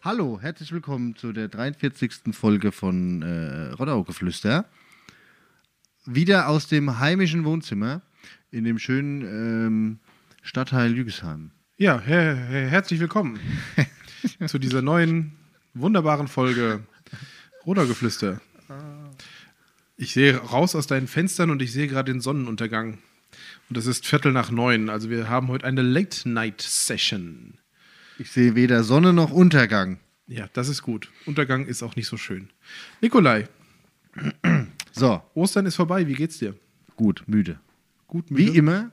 Hallo, herzlich willkommen zu der 43. Folge von äh, Rottaugeflüster. Wieder aus dem heimischen Wohnzimmer in dem schönen ähm, Stadtteil Lügesheim. Ja, her her herzlich willkommen zu dieser neuen, wunderbaren Folge Rodergeflüster. Ich sehe raus aus deinen Fenstern und ich sehe gerade den Sonnenuntergang. Und es ist Viertel nach neun, also wir haben heute eine Late-Night-Session. Ich sehe weder Sonne noch Untergang. Ja, das ist gut. Untergang ist auch nicht so schön. Nikolai, So, Ostern ist vorbei, wie geht's dir? gut, müde. Gut, Wie müde? immer.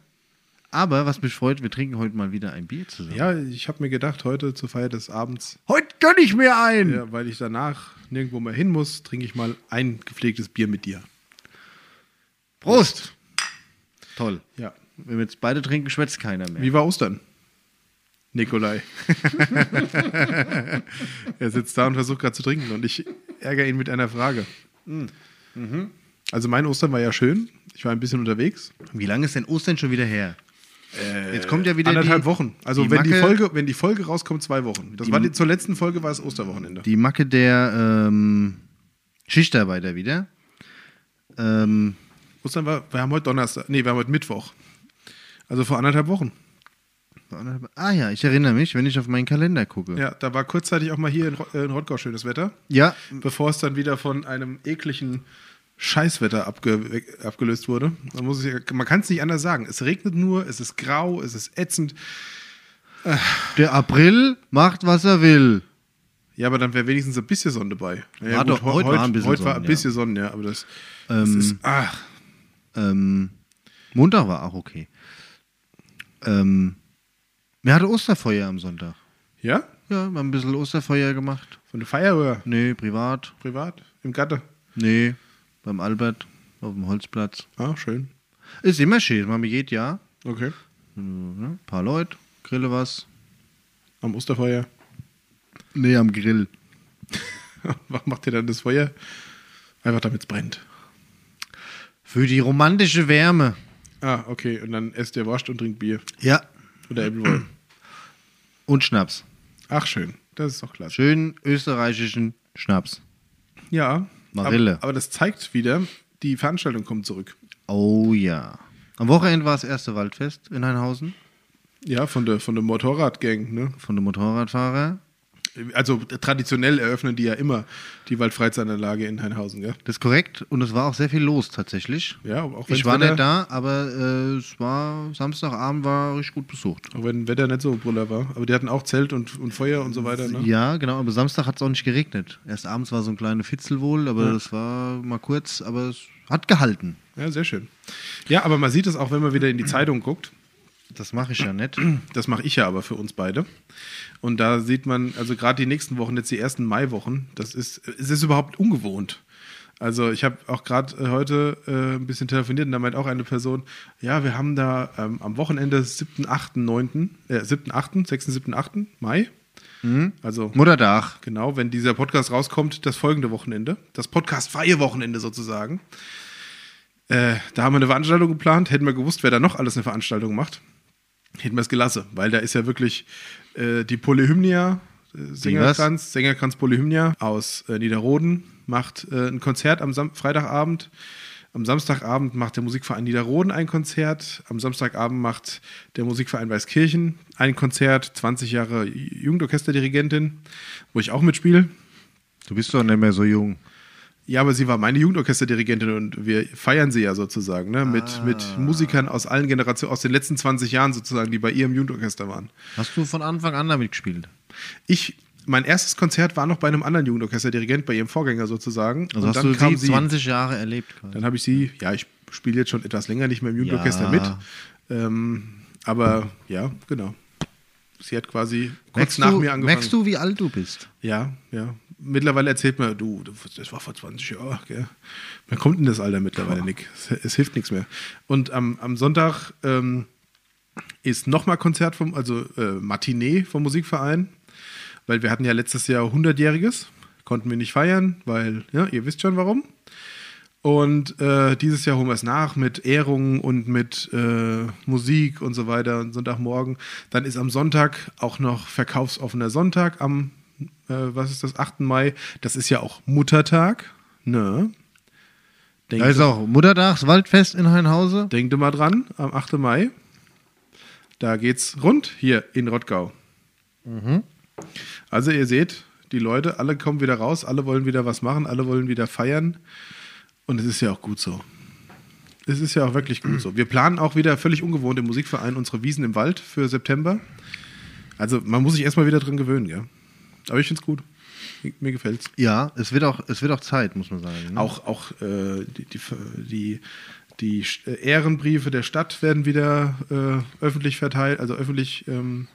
Aber was mich freut, wir trinken heute mal wieder ein Bier zusammen. Ja, ich habe mir gedacht, heute zur Feier des Abends, Heute gönn ich mir ein. ja, weil ich danach nirgendwo mehr hin muss, trinke ich mal ein gepflegtes Bier mit dir. Prost. Toll. Ja. Wenn wir jetzt beide trinken, schwätzt keiner mehr. Wie war Ostern? Nikolai. er sitzt da und versucht gerade zu trinken und ich ärgere ihn mit einer Frage. Also mein Ostern war ja schön. Ich war ein bisschen unterwegs. Wie lange ist denn Ostern schon wieder her? jetzt kommt ja wieder Anderthalb die, Wochen. Also die wenn, die Macke- Folge, wenn die Folge rauskommt, zwei Wochen. Das Die- war die, zur letzten Folge war es Osterwochenende. die Macke der ähm, Schichtarbeiter wieder. Ähm, Ostern war, wir haben heute Donnerstag, nee, wir haben heute Mittwoch. Also vor anderthalb Wochen. Ah ja, ich erinnere mich, wenn ich auf meinen Kalender gucke. Ja, da war kurzzeitig auch mal hier in, äh, in Rottgau schönes Wetter. Ja, bevor es dann wieder von einem ekligen Scheißwetter abge abgelöst wurde. Man, muss es, man kann es nicht anders sagen. Es regnet nur, es ist grau, es ist ätzend. der April macht, was er will. Ja, aber dann wäre wenigstens ein bisschen Sonne dabei. Naja, War doch- heu- heute war ein bisschen heute war Sonne, ein bisschen Sonne, ja. Aber das, das Ähm, ist, ach, Ähm, Montag war auch okay. Ähm, wir hatten Osterfeuer am Sonntag. ja? Ja, wir haben ein bisschen Osterfeuer gemacht. Von der Feier oder Nee, privat. privat? Im Gatte? Nee, beim Albert auf dem Holzplatz. Ah, schön. Ist immer schön, man geht ja. Okay. Ne? Paar Leute, grille was. Am Osterfeuer. Nee, am Grill. Was macht ihr dann das Feuer? Einfach damit es brennt. Für die romantische Wärme. Ah, okay. Und dann esst ihr Wurst und trinkt Bier. Ja. Oder Äpfelwein. Und Schnaps. Ach, schön. Das ist doch klasse. Schön österreichischen Schnaps. Ja. Marille. Aber, aber das zeigt wieder, die Veranstaltung kommt zurück. Oh ja. Am Wochenende war das erste Waldfest in Heinhausen Ja, von der, von der Motorradgang. Ne? von den Motorradfahrer. Also traditionell eröffnen die ja immer die Waldfreizeitanlage in Heinhausen, gell? Das ist korrekt und es war auch sehr viel los tatsächlich. Ja, auch Ich war Wetter, nicht da, aber äh, es war Samstagabend war richtig gut besucht. Auch wenn Wetter nicht so brüller war. Aber die hatten auch Zelt und, und Feuer und so weiter, ne? Ja, genau, aber Samstag hat es auch nicht geregnet. Erst abends war so ein kleiner Fitzel wohl, aber Ja. das war mal kurz, aber es hat gehalten. Ja, sehr schön. Ja, aber man sieht es auch, wenn man wieder in die Zeitung guckt. Das mache ich ja nicht. Das mache ich ja aber für uns beide. Und da sieht man, also gerade die nächsten Wochen, jetzt die ersten Maiwochen, das ist, es ist überhaupt ungewohnt. Also ich habe auch gerade äh, heute äh, ein bisschen telefoniert und da meint auch eine Person, ja, wir haben da ähm, am Wochenende 7., 8., 9., äh, 7., 8., 6., 7., 8. Mai. Also Mutterdach. genau, wenn dieser Podcast rauskommt, das folgende Wochenende, das Podcast-freie Wochenende sozusagen. Äh, da haben wir eine Veranstaltung geplant, hätten wir gewusst, wer da noch alles eine Veranstaltung macht, hätten wir es gelassen, weil da ist ja wirklich äh, die Polyhymnia, äh, Sängerkranz, Sängerkranz Polyhymnia aus äh, Niederroden, macht äh, ein Konzert am Sam Freitagabend. Am Samstagabend macht der Musikverein Niederroden ein Konzert. Am Samstagabend macht der Musikverein Weißkirchen ein Konzert. 20 Jahre Jugendorchesterdirigentin, wo ich auch mitspiele. Du bist doch nicht mehr so jung. Ja, aber sie war meine Jugendorchesterdirigentin und wir feiern sie ja sozusagen, ne? Mit, Ah. mit Musikern aus allen Generationen, aus den letzten 20 Jahren sozusagen, die bei ihrem Jugendorchester waren. Hast du von Anfang an damit gespielt? Ich, mein erstes Konzert war noch bei einem anderen Jugendorchesterdirigent, bei ihrem Vorgänger sozusagen. Also und hast dann du kam sie sie, 20 Jahre erlebt. quasi. dann habe ich sie, ja, ich spiele jetzt schon etwas länger nicht mehr im Jugendorchester Ja. mit. Ähm, aber ja, genau. Sie hat quasi kurz Merkst nach du, mir angefangen. merkst du, wie alt du bist? Ja, ja. Mittlerweile erzählt man, du, das war vor 20 Jahren, gell? Man kommt in das Alter mittlerweile, Nick. Es, es hilft nichts mehr. Und am, am Sonntag ähm, ist nochmal Konzert vom, also äh, Matinee vom Musikverein, weil wir hatten ja letztes Jahr 100-jähriges, konnten wir nicht feiern, weil, ja, ihr wisst schon warum. Und äh, dieses Jahr holen wir es nach mit Ehrungen und mit äh, Musik und so weiter und Sonntagmorgen. Dann ist am Sonntag auch noch verkaufsoffener Sonntag am Äh, was ist das? 8. Mai. Das ist ja auch Muttertag. Ne? Denkt, Da ist auch Muttertagswaldfest in Heinhause. denkt mal dran, am 8. Mai. Da geht's rund hier in Rottgau. Also ihr seht, die Leute, alle kommen wieder raus, alle wollen wieder was machen, alle wollen wieder feiern. Und es ist ja auch gut so. Es ist ja auch wirklich gut so. Wir planen auch wieder völlig ungewohnt im Musikverein unsere Wiesen im Wald für September. Also man muss sich erstmal wieder dran gewöhnen, ja. Aber ich finde es gut. Mir, gefällt's. Ja, es wird auch, es wird auch Zeit, muss man sagen. ne? Auch, auch äh, die, die, die, die äh, Ehrenbriefe der Stadt werden wieder äh, öffentlich verteilt, also öffentlich ähm,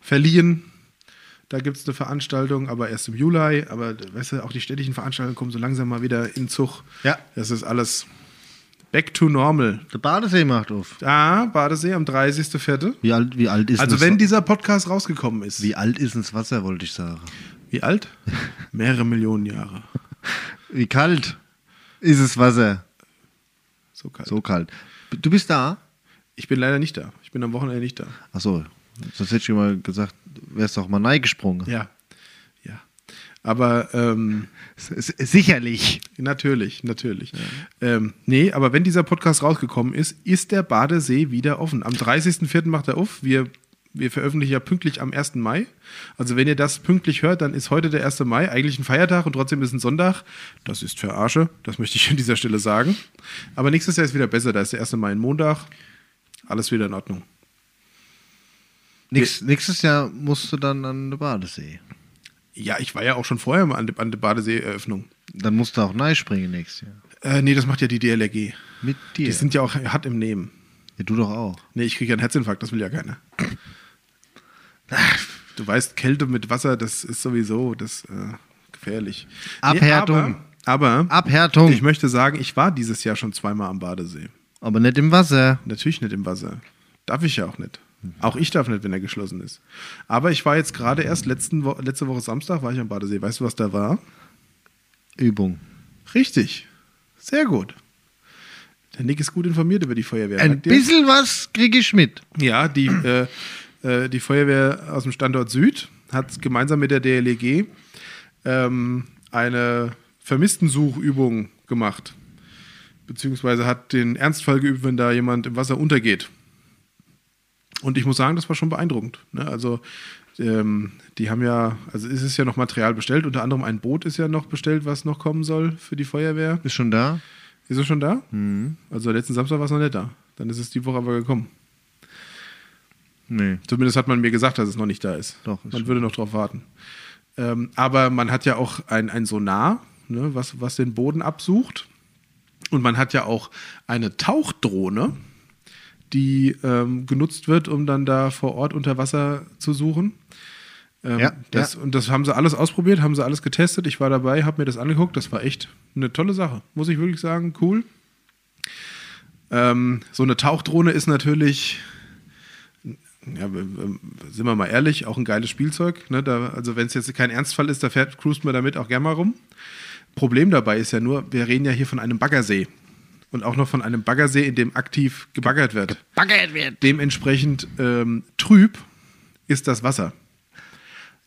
verliehen. Da gibt es eine Veranstaltung, aber erst im Juli. Aber weißt du, auch die städtischen Veranstaltungen kommen so langsam mal wieder in Zug. Ja. Das ist alles back to normal. Der Badesee macht auf. Da, Badesee am 30.04. Wie alt, wie alt ist Also wenn dieser Podcast rausgekommen ist. Wie alt ist ins Wasser, wollte ich sagen. Wie alt? Mehrere Millionen Jahre. Wie kalt ist das Wasser? So kalt. So kalt. Du bist da? Ich bin leider nicht da. Ich bin am Wochenende nicht da. Achso, sonst hätte ich mal gesagt, wärst doch mal neigesprungen. Ja. Ja. Aber ähm, Sicherlich. natürlich, natürlich. Ähm, nee, aber wenn dieser Podcast rausgekommen ist, ist der Badesee wieder offen. Am 30.04. macht er auf. Wir, wir veröffentlichen ja pünktlich am 1. Mai. Also wenn ihr das pünktlich hört, dann ist heute der 1. Mai eigentlich ein Feiertag und trotzdem ist ein Sonntag. Das ist für Arsche. Das möchte ich an dieser Stelle sagen. Aber nächstes Jahr ist wieder besser. Da ist der 1. Mai ein Montag. Alles wieder in Ordnung. Nächst, nächstes Jahr musst du dann an den Badesee. Ja, ich war ja auch schon vorher mal an der, an der Badesee-Eröffnung. Dann musst du auch neispringen nächstes Jahr. Äh, nee, das macht ja die DLRG. Mit dir. Die sind ja auch hart im Nehmen. ja, du doch auch. Nee, ich kriege ja einen Herzinfarkt, das will ja keiner. Du weißt, Kälte mit Wasser, das ist sowieso das äh, gefährlich. Abhärtung. Nee, aber, aber Abhärtung. ich möchte sagen, ich war dieses Jahr schon zweimal am Badesee. aber nicht im Wasser. Natürlich nicht im Wasser. Darf ich ja auch nicht. Auch ich darf nicht, wenn er geschlossen ist. Aber ich war jetzt gerade erst letzten Wo letzte Woche Samstag war ich am Badesee. Weißt du, was da war? Übung. Richtig. Sehr gut. Der Nick ist gut informiert über die Feuerwehr. Ein bisschen was kriege ich mit. Ja, die, äh, äh, die Feuerwehr aus dem Standort Süd hat gemeinsam mit der DLEG ähm, eine Vermisstensuchübung gemacht. Beziehungsweise hat den Ernstfall geübt, wenn da jemand im Wasser untergeht. Und ich muss sagen, das war schon beeindruckend. Ne? Also, ähm, die haben ja, also es ist ja noch Material bestellt, unter anderem ein Boot ist ja noch bestellt, was noch kommen soll für die Feuerwehr. Ist schon da? Ist es schon da? Also letzten Samstag war es noch nicht da. Dann ist es die Woche aber gekommen. Nee. Zumindest hat man mir gesagt, dass es noch nicht da ist. Doch, ist man würde noch drauf warten. Ähm, aber man hat ja auch ein, ein Sonar, ne, was, was den Boden absucht. Und man hat ja auch eine Tauchdrohne, die ähm, genutzt wird, um dann da vor Ort unter Wasser zu suchen. Ähm, Ja, das, ja. Und das haben sie alles ausprobiert, haben sie alles getestet. Ich war dabei, habe mir das angeguckt. Das war echt eine tolle Sache, muss ich wirklich sagen. Cool. Ähm, so eine Tauchdrohne ist natürlich ja, sind wir mal ehrlich, auch ein geiles Spielzeug. Ne? Da, also wenn es jetzt kein Ernstfall ist, da fährt, cruist man damit auch gerne mal rum. Problem dabei ist ja nur, wir reden ja hier von einem Baggersee. Und auch noch von einem Baggersee, in dem aktiv gebaggert wird. Baggert wird. Dementsprechend ähm, trüb ist das Wasser.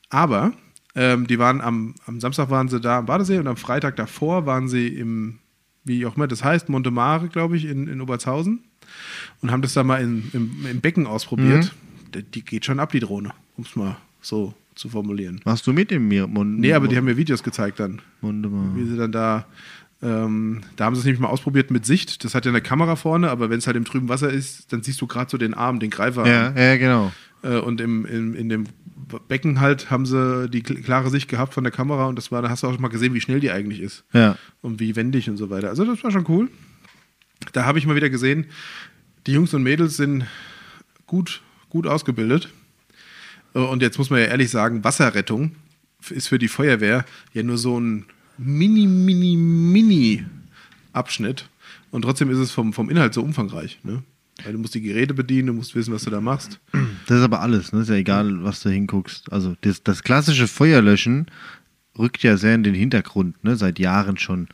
Aber ähm, die waren am, am Samstag waren sie da am Badesee und am Freitag davor waren sie im, wie auch immer das heißt, Montemare, glaube ich, in, in Obertshausen und haben das da mal in, im, im Becken ausprobiert. Die, die geht schon ab, die Drohne, um es mal so zu formulieren. Machst du mit dem mir? Mund, Nee, aber die haben mir Videos gezeigt dann Wunderbar. wie sie dann da, ähm, da haben sie es nämlich mal ausprobiert mit Sicht. Das hat ja eine Kamera vorne, aber wenn es halt im trüben Wasser ist, dann siehst du gerade so den Arm, den Greifer. Ja, ja, genau. Äh, und im, im, in dem Becken halt haben sie die kl- klare Sicht gehabt von der Kamera und das war, da hast du auch mal gesehen, wie schnell die eigentlich ist Ja. und wie wendig und so weiter. Also das war schon cool. Da habe ich mal wieder gesehen, die Jungs und Mädels sind gut, gut ausgebildet. Äh, Und jetzt muss man ja ehrlich sagen, Wasserrettung ist für die Feuerwehr ja nur so ein mini, mini, mini Abschnitt. Und trotzdem ist es vom, vom Inhalt so umfangreich. Ne? Weil du musst die Geräte bedienen, du musst wissen, was du da machst. Das ist aber alles, ne? Ist ja egal, was du hinguckst. Also das, das klassische Feuerlöschen rückt ja sehr in den Hintergrund, ne? Seit Jahren schon.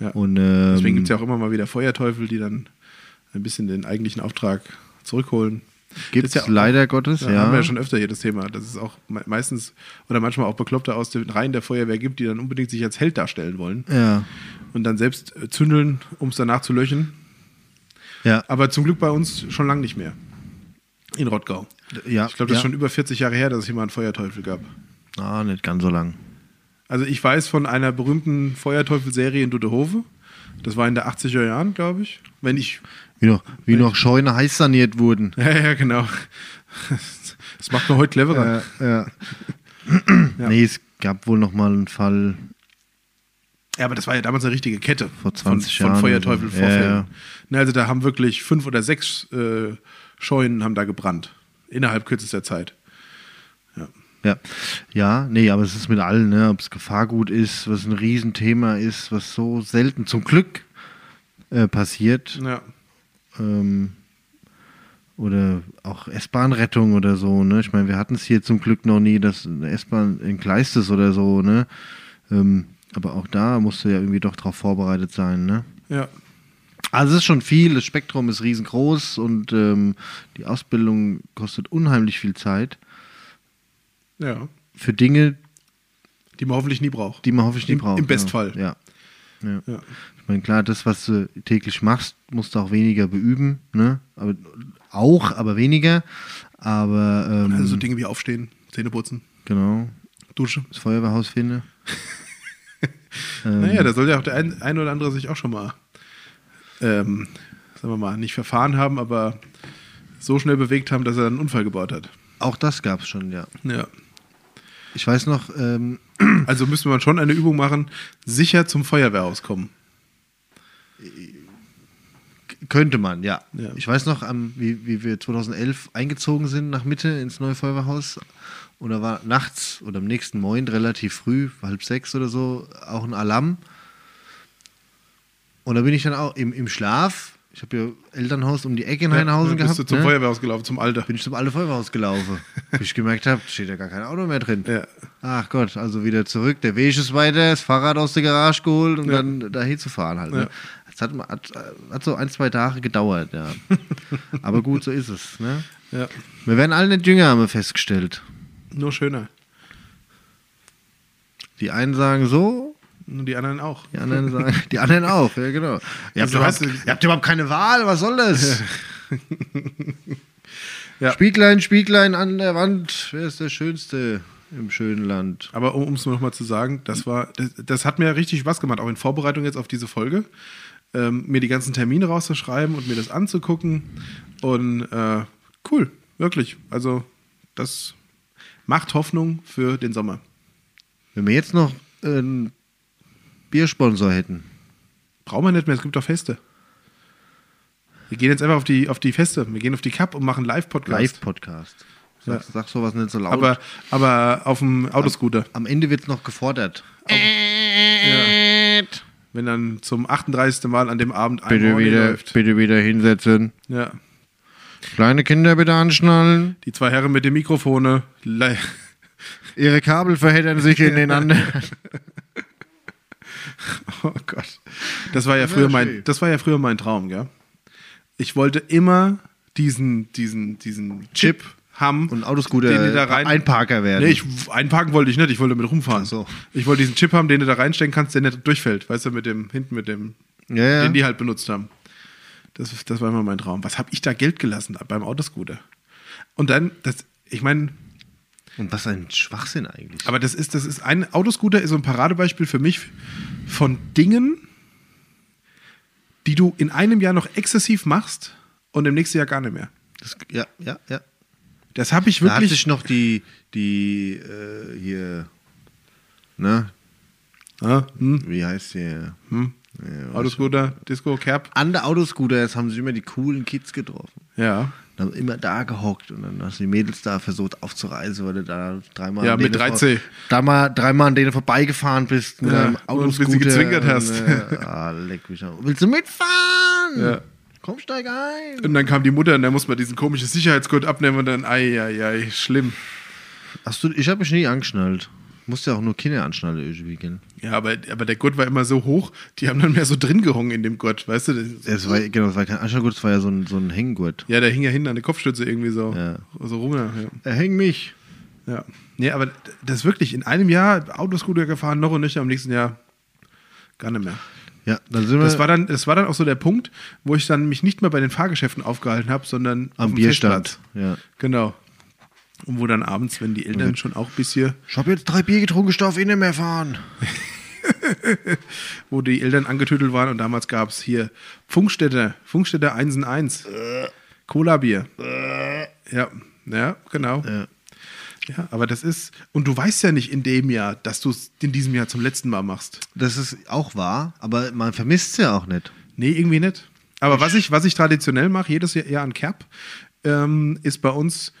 Ja. Und, ähm, Deswegen gibt es ja auch immer mal wieder Feuerteufel, die dann ein bisschen den eigentlichen Auftrag zurückholen. Gibt es ja auch- leider Gottes, Ja, haben wir ja schon öfter hier das Thema, dass es auch me- meistens oder manchmal auch Bekloppte aus den Reihen der Feuerwehr gibt, die dann unbedingt sich als Held darstellen wollen ja. und dann selbst äh, zündeln, um es danach zu löschen. Ja. Aber zum Glück bei uns schon lange nicht mehr. In Rottgau. ja. Ich glaube, das ja. ist schon über 40 Jahre her, dass es hier mal einen Feuerteufel gab. Ah, nicht ganz so lang. Also ich weiß von einer berühmten Feuerteufel-Serie in Dudehove. Das war in der 80er Jahren, glaube ich. Wenn ich. Wie noch, wie noch Scheune heiß saniert wurden. Ja, ja, genau. Das macht man heute cleverer. ja. Nee, es gab wohl noch mal einen Fall Ja, aber das war ja damals eine richtige Kette Vor 20 von, Jahren von oder so. Feuerteufel-Vorfällen. Ja, ja. Ne, also da haben wirklich fünf oder sechs äh, Scheunen haben da gebrannt. Innerhalb kürzester Zeit. Ja, ja, nee, aber es ist mit allen, ne? ob es Gefahrgut ist, was ein Riesenthema ist, was so selten zum Glück äh, passiert. Ja. Ähm, oder auch S-Bahn-Rettung oder so, ne? Ich meine, wir hatten es hier zum Glück noch nie, dass eine S-Bahn entgleist ist oder so, ne? Ähm, aber auch da musst du ja irgendwie doch drauf vorbereitet sein, ne? Ja. Also es ist schon viel, das Spektrum ist riesengroß und ähm, die Ausbildung kostet unheimlich viel Zeit Ja. für Dinge, Die man hoffentlich nie braucht. die man hoffentlich nicht Im- braucht. im Bestfall. Ja. ja. Ja. Ich meine, klar, das, was du täglich machst, musst du auch weniger beüben, ne? Aber, auch, aber weniger. Aber ähm, Also so Dinge wie aufstehen, Zähne putzen, genau, Dusche. das Feuerwehrhaus finde. ähm, Naja, da soll ja auch der ein, ein oder andere sich auch schon mal, ähm, sagen wir mal, nicht verfahren haben, aber so schnell bewegt haben, dass er einen Unfall gebaut hat. auch das gab es schon, ja. Ja. Ich weiß noch, ähm, Also müsste man schon eine Übung machen, sicher zum Feuerwehrhaus kommen. Könnte man, ja. Ja. Ich weiß noch, wie, wie wir 2011 eingezogen sind nach Mitte ins neue Feuerwehrhaus. Und da war nachts oder am nächsten Morgen relativ früh, halb sechs oder so, auch ein Alarm. Und da bin ich dann auch im, im Schlaf. Ich habe ja Elternhaus um die Ecke in Heinhausen ja, bist gehabt. du zum ne? Feuerwehrhaus gelaufen, zum Alter. bin ich zum alte Feuerwehrhaus gelaufen. bis ich gemerkt habe, steht ja gar kein Auto mehr drin. Ja. Ach Gott, also wieder zurück. Der Weg ist weiter, das Fahrrad aus der Garage geholt und Ja. dann dahin zu fahren halt. Ne? Das hat, hat, hat so ein, zwei Tage gedauert, ja. Aber gut, so ist es. Ne? ja. Wir werden alle nicht jünger, haben wir festgestellt. Nur schöner. Die einen sagen so, Und die anderen auch. die anderen sagen, die anderen auch, ja genau. Ihr habt, Also überhaupt, ihr habt überhaupt keine Wahl, was soll das? Ja. Spieglein, Spieglein an der Wand, wer ist der Schönste im schönen Land? Aber um es nochmal zu sagen, das war, das, das hat mir richtig Spaß gemacht, auch in Vorbereitung jetzt auf diese Folge, ähm, mir die ganzen Termine rauszuschreiben und mir das anzugucken. Und äh, cool, wirklich. Also, das macht Hoffnung für den Sommer. Wenn wir jetzt noch einen Biersponsor hätten. Brauchen wir nicht mehr, es gibt doch Feste. Wir gehen jetzt einfach auf die, auf die Feste. Wir gehen auf die Cup und machen Live-Podcast. Live-Podcast. Sag, Ja. sag sowas nicht so laut. aber, aber auf dem Autoscooter. am Ende wird es noch gefordert. Wenn dann zum 38. Mal an dem Abend ein Bitte Horny wieder, läuft. bitte wieder hinsetzen. Ja. Kleine Kinder bitte anschnallen. Die zwei Herren mit den Mikrofone. li- Ihre Kabel verheddern sich in den anderen. Oh Gott. Das war ja früher mein, das war ja früher mein Traum, gell? Ich wollte immer diesen, diesen, diesen Chip haben. Und Autoscooter den du da rein, Einparker werden. Nee, ich, einparken wollte ich nicht, ich wollte damit rumfahren. Ach so. Ich wollte diesen Chip haben, den du da reinstecken kannst, der nicht durchfällt. Weißt du, mit dem, hinten mit dem, ja, ja. den die halt benutzt haben. Das, das war immer mein Traum. Was habe ich da Geld gelassen beim Autoscooter? Und dann, das, ich meine, Und was ein Schwachsinn eigentlich. aber das ist, das ist ein Autoscooter ist so ein Paradebeispiel für mich von Dingen, die du in einem Jahr noch exzessiv machst und im nächsten Jahr gar nicht mehr. Das, ja, ja, ja. Das habe ich Da hat wirklich. sich noch die, die äh, hier, ne, Ah, hm, wie heißt die? hm. Ja, Autoscooter, Disco, Cap. An der Autoscooters haben sich immer die coolen Kids getroffen. Ja. Dann haben immer da gehockt und dann hast du die Mädels da versucht aufzureisen, weil du da dreimal Ja, an mit denen 3C. vor- Dreimal, dreimal an denen vorbeigefahren bist mit Ja, einem und Autoscooter. bis sie gezwinkert hast. Und, äh, ah, leck mich auch. Willst du mitfahren? Ja. Komm, steig ein. Und dann kam die Mutter und dann muss man diesen komischen Sicherheitsgurt abnehmen und dann, ei, ei, ei, schlimm. Hast du, ich habe mich nie angeschnallt. Musst ja auch nur Kinder anschnallen irgendwie, gell? Ja, aber, aber der Gurt war immer so hoch, die haben dann mehr so drin gehungen in dem Gurt, weißt du? Das, Es war, genau, es war kein Anschnallgurt, es war ja so ein, so ein Hänggurt. ja, der hing ja hinten an der Kopfstütze irgendwie so, Ja. so rum. Ja. Er hängt mich. ja. Nee, aber das ist wirklich in einem Jahr Autoscooter gefahren, noch und nicht, am nächsten Jahr gar nicht mehr. Ja, dann sind wir Das war, dann, das war dann auch so der Punkt, wo ich dann mich nicht mehr bei den Fahrgeschäften aufgehalten habe, sondern am Bierstand. Ja. Genau. Und wo dann abends, wenn die Eltern schon auch bis hier, Ich habe jetzt drei Bier getrunken, ich darf eh nicht mehr fahren. wo die Eltern angetüdelt waren und damals gab es hier Funkstätte, Funkstätte 1 in 1. Cola-Bier. Ja, ja, genau. Ja. Ja, aber das ist, und du weißt ja nicht in dem Jahr, dass du es in diesem Jahr zum letzten Mal machst. Das ist auch wahr, aber man vermisst es ja auch nicht. Nee, irgendwie nicht. Aber was ich, was ich traditionell mache, jedes Jahr, an Kerb, ähm, ist bei uns,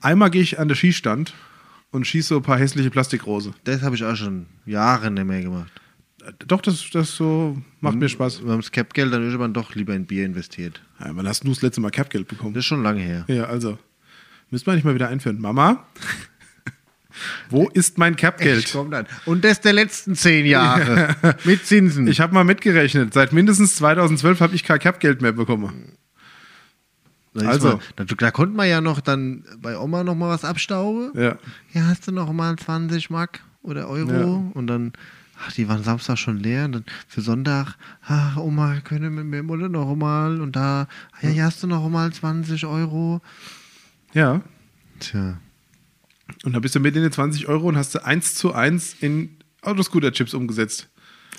einmal gehe ich an den Schießstand und schieße so ein paar hässliche Plastikrose. Das habe ich auch schon Jahre nicht mehr gemacht. Äh, Doch, das, das so macht mir Spaß. Wir haben das Cap-Geld dann irgendwann doch lieber in Bier investiert. Ja, wann hast du das letzte Mal Kerbgeld bekommen? Das ist schon lange her. Ja, also. Müssen wir nicht mal wieder einführen. Mama, wo ist mein dann. Und das der letzten zehn Jahre. Mit Zinsen. Ich habe mal mitgerechnet. Seit mindestens 2012 habe ich kein Kerbgeld mehr bekommen. Da also. Man, da, da konnte man ja noch dann bei Oma noch mal was abstauben. Ja. Ja, hast du noch mal 20 Mark oder Euro? Ja. Und dann, ach, die waren Samstag schon leer. Und dann für Sonntag, ach, Oma, können mit mir noch mal? Und da, ja, hier hast du noch mal 20 Euro. Ja. Tja. Und dann bist du mit in den 20 Euro und hast du eins zu eins in Autoscooter-Chips umgesetzt.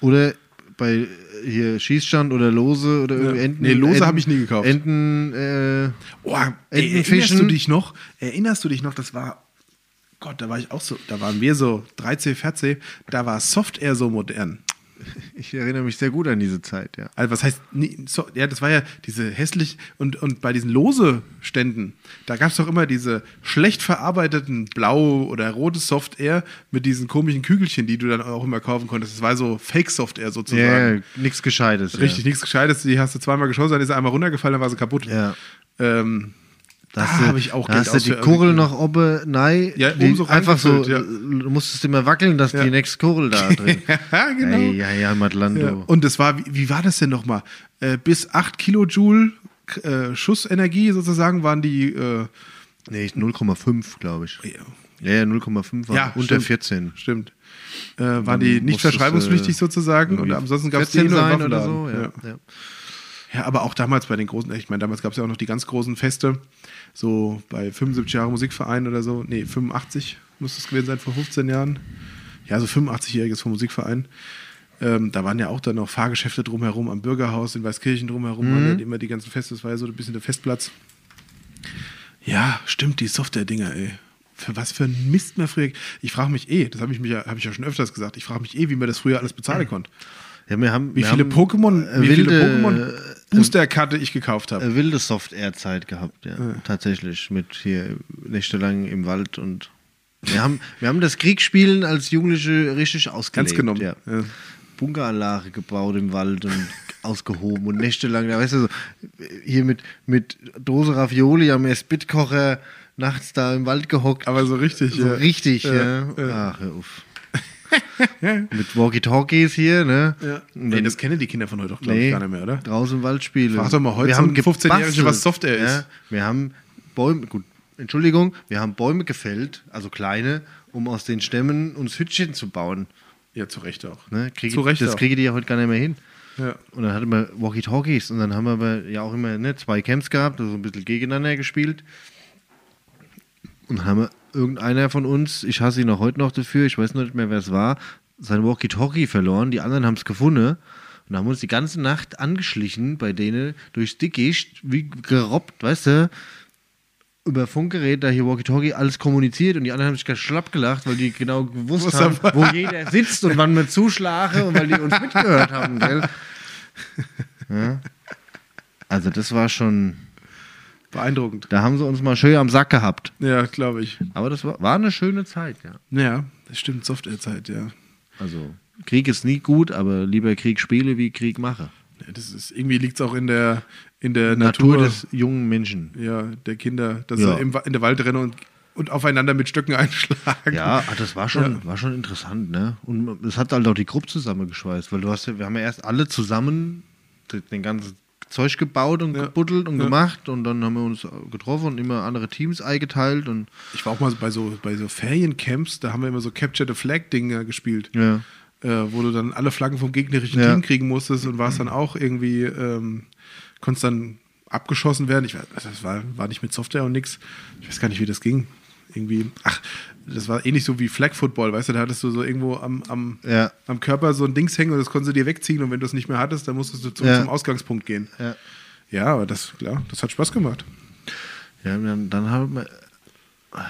Oder bei äh, hier Schießstand oder Lose oder irgendwie Ja. Enten. Nee, Lose Enten- hab ich nie gekauft. Enten, äh, Oh, ey, erinnerst du dich noch? Erinnerst du dich noch, das war, Gott, da war ich auch so, da waren wir so 13, 14, da war Software so modern. Ich erinnere mich sehr gut an diese Zeit, ja. Also was heißt, nie- so, ja, das war ja diese hässlich, und, und bei diesen Lose-Ständen, da gab es doch immer diese schlecht verarbeiteten blau oder rote Software mit diesen komischen Kügelchen, die du dann auch immer kaufen konntest. Das war so Fake-Software sozusagen. Ja, nichts Gescheites. Richtig, nichts Gescheites, die hast du zweimal geschossen, dann ist sie einmal runtergefallen, dann war sie kaputt. Ja. Ähm, Da Da hast du- hab ich auch da Geld hast du die Kurel noch oben, nein, Ja, die so einfach so, ja. du musstest immer wackeln, dass Ja. die nächste Kurel da drin. ja, genau. Ey, ja, ja, Matlando. Ja. Und das war, wie, wie war das denn nochmal? Äh, bis 8 Kilojoule äh, Schussenergie sozusagen waren die. Äh, nee, 0,5, glaube ich. ja, Ja, ja, 0,5 war Ja, unter stimmt. 14. Stimmt. Äh, waren die nicht musstest, verschreibungspflichtig äh, sozusagen und ansonsten gab es 14 10 oder, sein oder Waffenladen. so. Ja, Ja. aber auch damals bei den großen, ich meine, damals gab es ja auch noch die ganz großen Feste, so bei 75 Jahre Musikverein oder so, nee, 85 muss es gewesen sein, vor 15 Jahren. Ja, so 85-jähriges vom Musikverein. Ähm, da waren ja auch dann noch Fahrgeschäfte drumherum, am Bürgerhaus in Weißkirchen drumherum, waren ja immer die ganzen Feste, das war ja so ein bisschen der Festplatz. Ja, stimmt, die Software-Dinger, ey. Für was für ein Mist man früher. Ich frage mich eh, das habe ich, mich ja, hab ich ja schon öfters gesagt, ich frage mich eh, wie man das früher alles bezahlen konnte. Ja, wir haben, Wie wir viele Pokémon, äh, wie wilde, viele Pokémon Booster-Karte ich gekauft habe. äh, wilde Soft-Air-Zeit gehabt, ja. Tatsächlich. Mit hier nächtelang im Wald und wir haben, wir haben das Kriegsspielen als Jugendliche richtig ausgelebt. Ganz genommen. Ja. Ja. Bunkeranlage gebaut im Wald und ausgehoben und nächtelang, da weißt du so, hier mit, mit Dose Ravioli am Spitkocher nachts da im Wald gehockt. Aber so richtig, so ja. richtig, ja. Ja, ja. Ach, auf. mit Walkie-Talkies hier, ne? Ja. Nee, das kennen die Kinder von heute doch, glaube Nee, ich, gar nicht mehr, oder? Draußen im Wald spielen. Frag doch mal heute wir so haben einen 15-Jährigen, gebastelt. was Software ist. Ja, wir haben Bäume, gut, Entschuldigung, wir haben Bäume gefällt, also kleine, um aus den Stämmen uns Hütchen zu bauen. Ja, zu Recht auch. Ne? Kriege, Zu Recht das kriege die ja heute gar nicht mehr hin. Ja. Und dann hatten wir Walkie-Talkies und dann haben wir aber ja auch immer ne, zwei Camps gehabt, also ein bisschen gegeneinander gespielt. Und dann haben wir irgendeiner von uns, ich hasse ihn auch heute noch dafür, ich weiß noch nicht mehr, wer es war, sein Walkie-Talkie verloren. Die anderen haben es gefunden und haben uns die ganze Nacht angeschlichen bei denen durchs Dickicht, wie gerobbt, weißt du, über Funkgerät da hier Walkie-Talkie alles kommuniziert und die anderen haben sich ganz schlapp gelacht, weil die genau gewusst haben, wo jeder sitzt und wann wir zuschlagen und weil die uns mitgehört haben? Ja. Also das war schon, Beeindruckend. da haben sie uns mal schön am Sack gehabt. Ja, glaube ich. Aber das war, war eine schöne Zeit, ja. Ja, das stimmt, Software-Zeit, ja. Also Krieg ist nie gut, aber lieber Krieg spiele wie Krieg mache. ja das ist, irgendwie liegt es auch in der, in der Natur, Natur des jungen Menschen. ja, der Kinder, dass Ja. sie im, in der Wald rennen und und aufeinander mit Stöcken einschlagen. Ja, ah, das war schon, war schon interessant, ne? Und es hat halt auch die Gruppe zusammengeschweißt, weil du hast ja, wir haben ja erst alle zusammen den ganzen Zeug gebaut und Ja. gebuddelt und Ja. gemacht und dann haben wir uns getroffen und immer andere Teams eingeteilt und Ich war auch mal bei so, bei so Feriencamps, da haben wir immer so Capture the Flag-Dinger gespielt. ja. äh, wo du dann alle Flaggen vom gegnerischen. Team kriegen musstest und warst dann auch irgendwie, ähm, konntest dann abgeschossen werden. Ich weiß, das war, war nicht mit Software und nix. Ich weiß gar nicht, wie das ging. Irgendwie, ach, das war ähnlich so wie Flag Football, weißt du, da hattest du so irgendwo am, am, Ja. am Körper so ein Dings hängen und das konntest du dir wegziehen und wenn du es nicht mehr hattest, dann musstest du zum, Ja. zum Ausgangspunkt gehen. Ja. Ja, aber das, klar, das hat Spaß gemacht. Ja, dann, dann haben wir,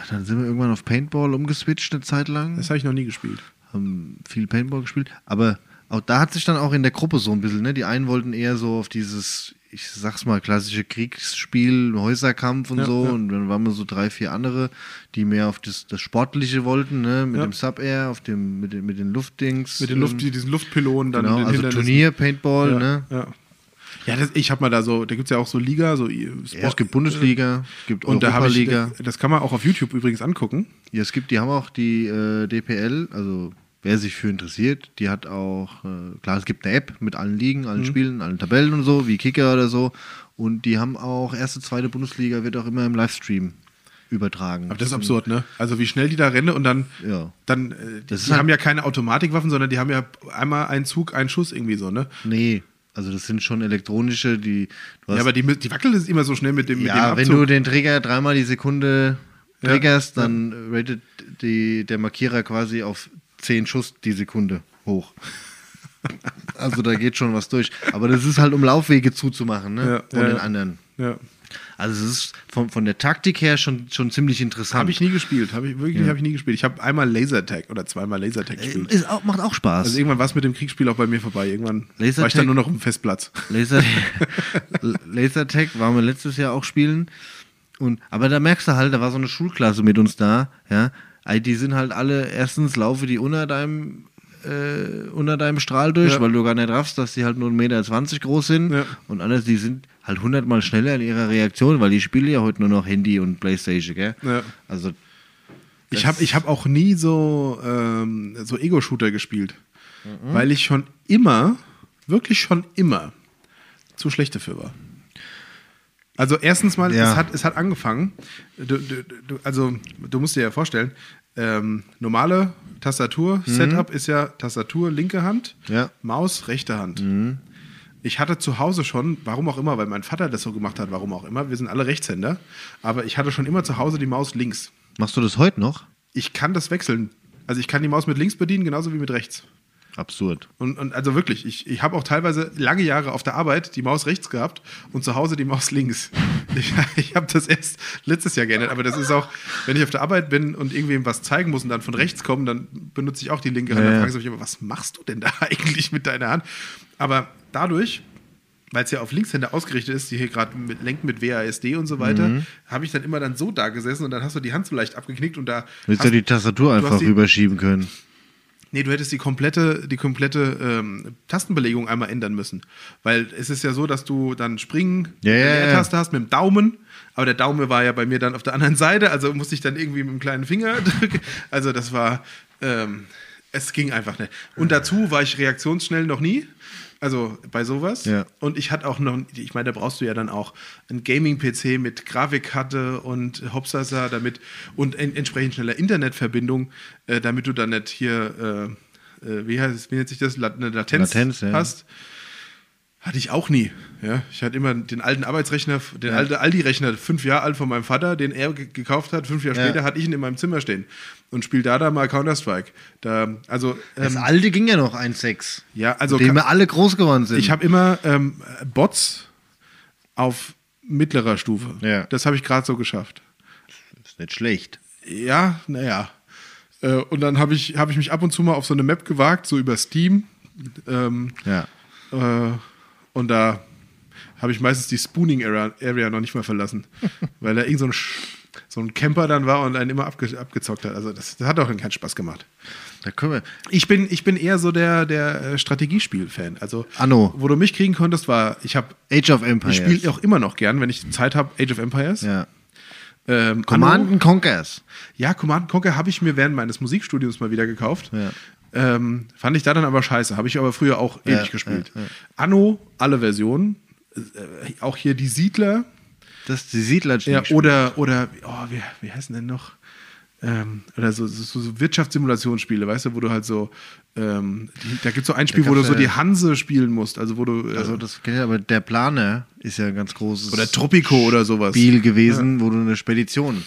dann sind wir irgendwann auf Paintball umgeswitcht eine Zeit lang. Das habe ich noch nie gespielt. haben viel Paintball gespielt, aber auch da hat sich dann auch in der Gruppe so ein bisschen, ne? Die einen wollten eher so auf dieses, ich sag's mal, klassische Kriegsspiel, Häuserkampf und Ja, so. ja. Und dann waren wir so drei, vier andere, die mehr auf das, das Sportliche wollten, ne? Mit Ja. dem Sub-Air, auf dem, mit, den, mit den Luftdings. Mit den Luft, ähm, diesen Luftpylonen dann genau, also. Turnier, Paintball, ja, ne? Ja, ja das, ich habe mal da so, da gibt es ja auch so Liga, so Ja, es gibt Bundesliga, es gibt Und da Europa-Liga. das kann man auch auf YouTube übrigens angucken. Ja, es gibt, die haben auch die äh, DPL, also wer sich für interessiert, die hat auch, äh, klar, es gibt eine App mit allen Ligen, allen Spielen, allen Tabellen und so, wie Kicker oder so. Und die haben auch erste, zweite Bundesliga, wird auch immer im Livestream übertragen. Aber das ist absurd, ne? Also wie schnell die da rennen und dann, Ja. dann äh, Das ist die halt- haben ja keine Automatikwaffen, sondern die haben ja einmal einen Zug, einen Schuss irgendwie so, ne? Nee, also das sind schon elektronische, die. Ja, aber die, die wackeln ist immer so schnell mit dem, mit dem ja, wenn du den Trigger dreimal die Sekunde Ja, triggerst, dann ratet die, der Markierer quasi auf 10 Schuss die Sekunde hoch. also da geht schon was durch. Aber das ist halt, um Laufwege zuzumachen, ne? Ja, Von ja, den ja. anderen. ja. Also es ist von, von der Taktik her schon, schon ziemlich interessant. Habe ich nie gespielt, habe ich wirklich habe ich nie gespielt. Ich habe einmal Lasertag oder zweimal Lasertag gespielt. ist auch, macht auch Spaß. Also irgendwann war es mit dem Kriegsspiel auch bei mir vorbei. Irgendwann war ich Lasertag- dann nur noch im Festplatz. Laser, Lasertag waren wir letztes Jahr auch spielen. Und, aber da merkst du halt, da war so eine Schulklasse mit uns da, ja. Ey, Die sind halt alle, erstens laufe die unter deinem, äh, unter deinem Strahl durch, Ja. weil du gar nicht raffst, dass die halt nur 1,20 Meter groß sind. Ja. Und anders, die sind halt hundertmal schneller in ihrer Reaktion, weil die spielen ja heute nur noch Handy und Playstation, gell? Ja. Also, Ich habe ich hab auch nie so, ähm, so Ego-Shooter gespielt. Mhm. Weil ich schon immer, wirklich schon immer, zu schlecht dafür war. Also erstens mal, Ja. es, hat, es hat angefangen, du, du, du, also du musst dir ja vorstellen, ähm, normale Tastatur-Setup ist ja Tastatur linke Hand, Mhm. Ja. Mhm. Maus rechte Hand. Ich hatte zu Hause schon, warum auch immer, weil mein Vater das so gemacht hat, warum auch immer, wir sind alle Rechtshänder, aber ich hatte schon immer zu Hause die Maus links. machst du das heute noch? Ich kann das wechseln. Also ich kann die Maus mit links bedienen, genauso wie mit rechts. Absurd. Und, und also wirklich, ich, ich habe auch teilweise lange Jahre auf der Arbeit die Maus rechts gehabt und zu Hause die Maus links. Ich, ich habe das erst letztes Jahr geändert, aber das ist auch, wenn ich auf der Arbeit bin und irgendwem was zeigen muss und dann von rechts kommen, dann benutze ich auch die linke Hand. Ja, Dann fragen sie mich immer, was machst du denn da eigentlich mit deiner Hand? Aber dadurch, weil es ja auf Linkshänder ausgerichtet ist, die hier gerade mit, lenken mit WASD und so weiter, Mhm. habe ich dann immer dann so da gesessen und dann hast du die Hand so leicht abgeknickt und da Willst hast- du die Tastatur einfach die- rüberschieben können? Nee, du hättest die komplette, die komplette ähm, Tastenbelegung einmal ändern müssen. Weil es ist ja so, dass du dann Springen, eine ja. Leertaste hast mit dem Daumen, aber der Daumen war ja bei mir dann auf der anderen Seite, also musste ich dann irgendwie mit dem kleinen Finger drücken. Also das war, ähm, es ging einfach nicht. Und dazu war ich reaktionsschnell noch nie. Also bei sowas. Ja. Und ich hatte auch noch, ich meine, da brauchst du ja dann auch einen Gaming-PC mit Grafikkarte und Hopsasa, damit und en entsprechend schneller Internetverbindung, äh, damit du dann nicht hier, äh, äh, wie heißt es, wie nennt sich das, eine Latenz, Latenz, ja. hast. Hatte ich auch nie. Ja, ich hatte immer den alten Arbeitsrechner, den Ja. alten Aldi-Rechner, fünf Jahre alt von meinem Vater, den er ge- gekauft hat. Fünf Jahre Ja. später hatte ich ihn in meinem Zimmer stehen und spiele da da mal Counter-Strike. Da, also, Das ähm, alte ging ja noch 1,6. ja, also mit dem wir alle groß geworden sind. ich habe immer ähm, Bots auf mittlerer Stufe. Ja. Das habe ich gerade so geschafft. ist nicht schlecht. Ja, naja. Äh, und dann habe ich, hab ich mich ab und zu mal auf so eine Map gewagt, so über Steam. Ähm, Ja. äh, und da habe ich meistens die Spooning Area, noch nicht mal verlassen, weil da irgend so ein, so ein Camper dann war und einen immer abge, abgezockt hat. Also das, das hat auch keinen Spaß gemacht. Da können wir. Ich bin, ich bin eher so der, der äh, Strategiespiel-Fan. Also, Anno. wo du mich kriegen konntest, war, ich habe Age of Empires. ich spiele auch immer noch gern, wenn ich Zeit habe, Age of Empires. Ja. Ähm, Command Conquers. ja, Command Conquer habe ich mir während meines Musikstudiums mal wieder gekauft. Ja. Ähm, fand ich da dann aber scheiße. Habe ich aber früher auch Ja, ewig gespielt. ja, ja. Anno, alle Versionen. Äh, auch hier die Siedler. Das die Siedler Ja, oder, oder, oh, wie, wie heißen denn noch? Ähm, oder so, so, so Wirtschaftssimulationsspiele, weißt du, wo du halt so, ähm, die, da gibt es so ein Spiel, wo du so die Hanse spielen musst, also wo du, äh, Also das kennt ihr, aber der Planer ist ja ein ganz großes oder Tropico oder sowas. Spiel gewesen, wo du eine Spedition.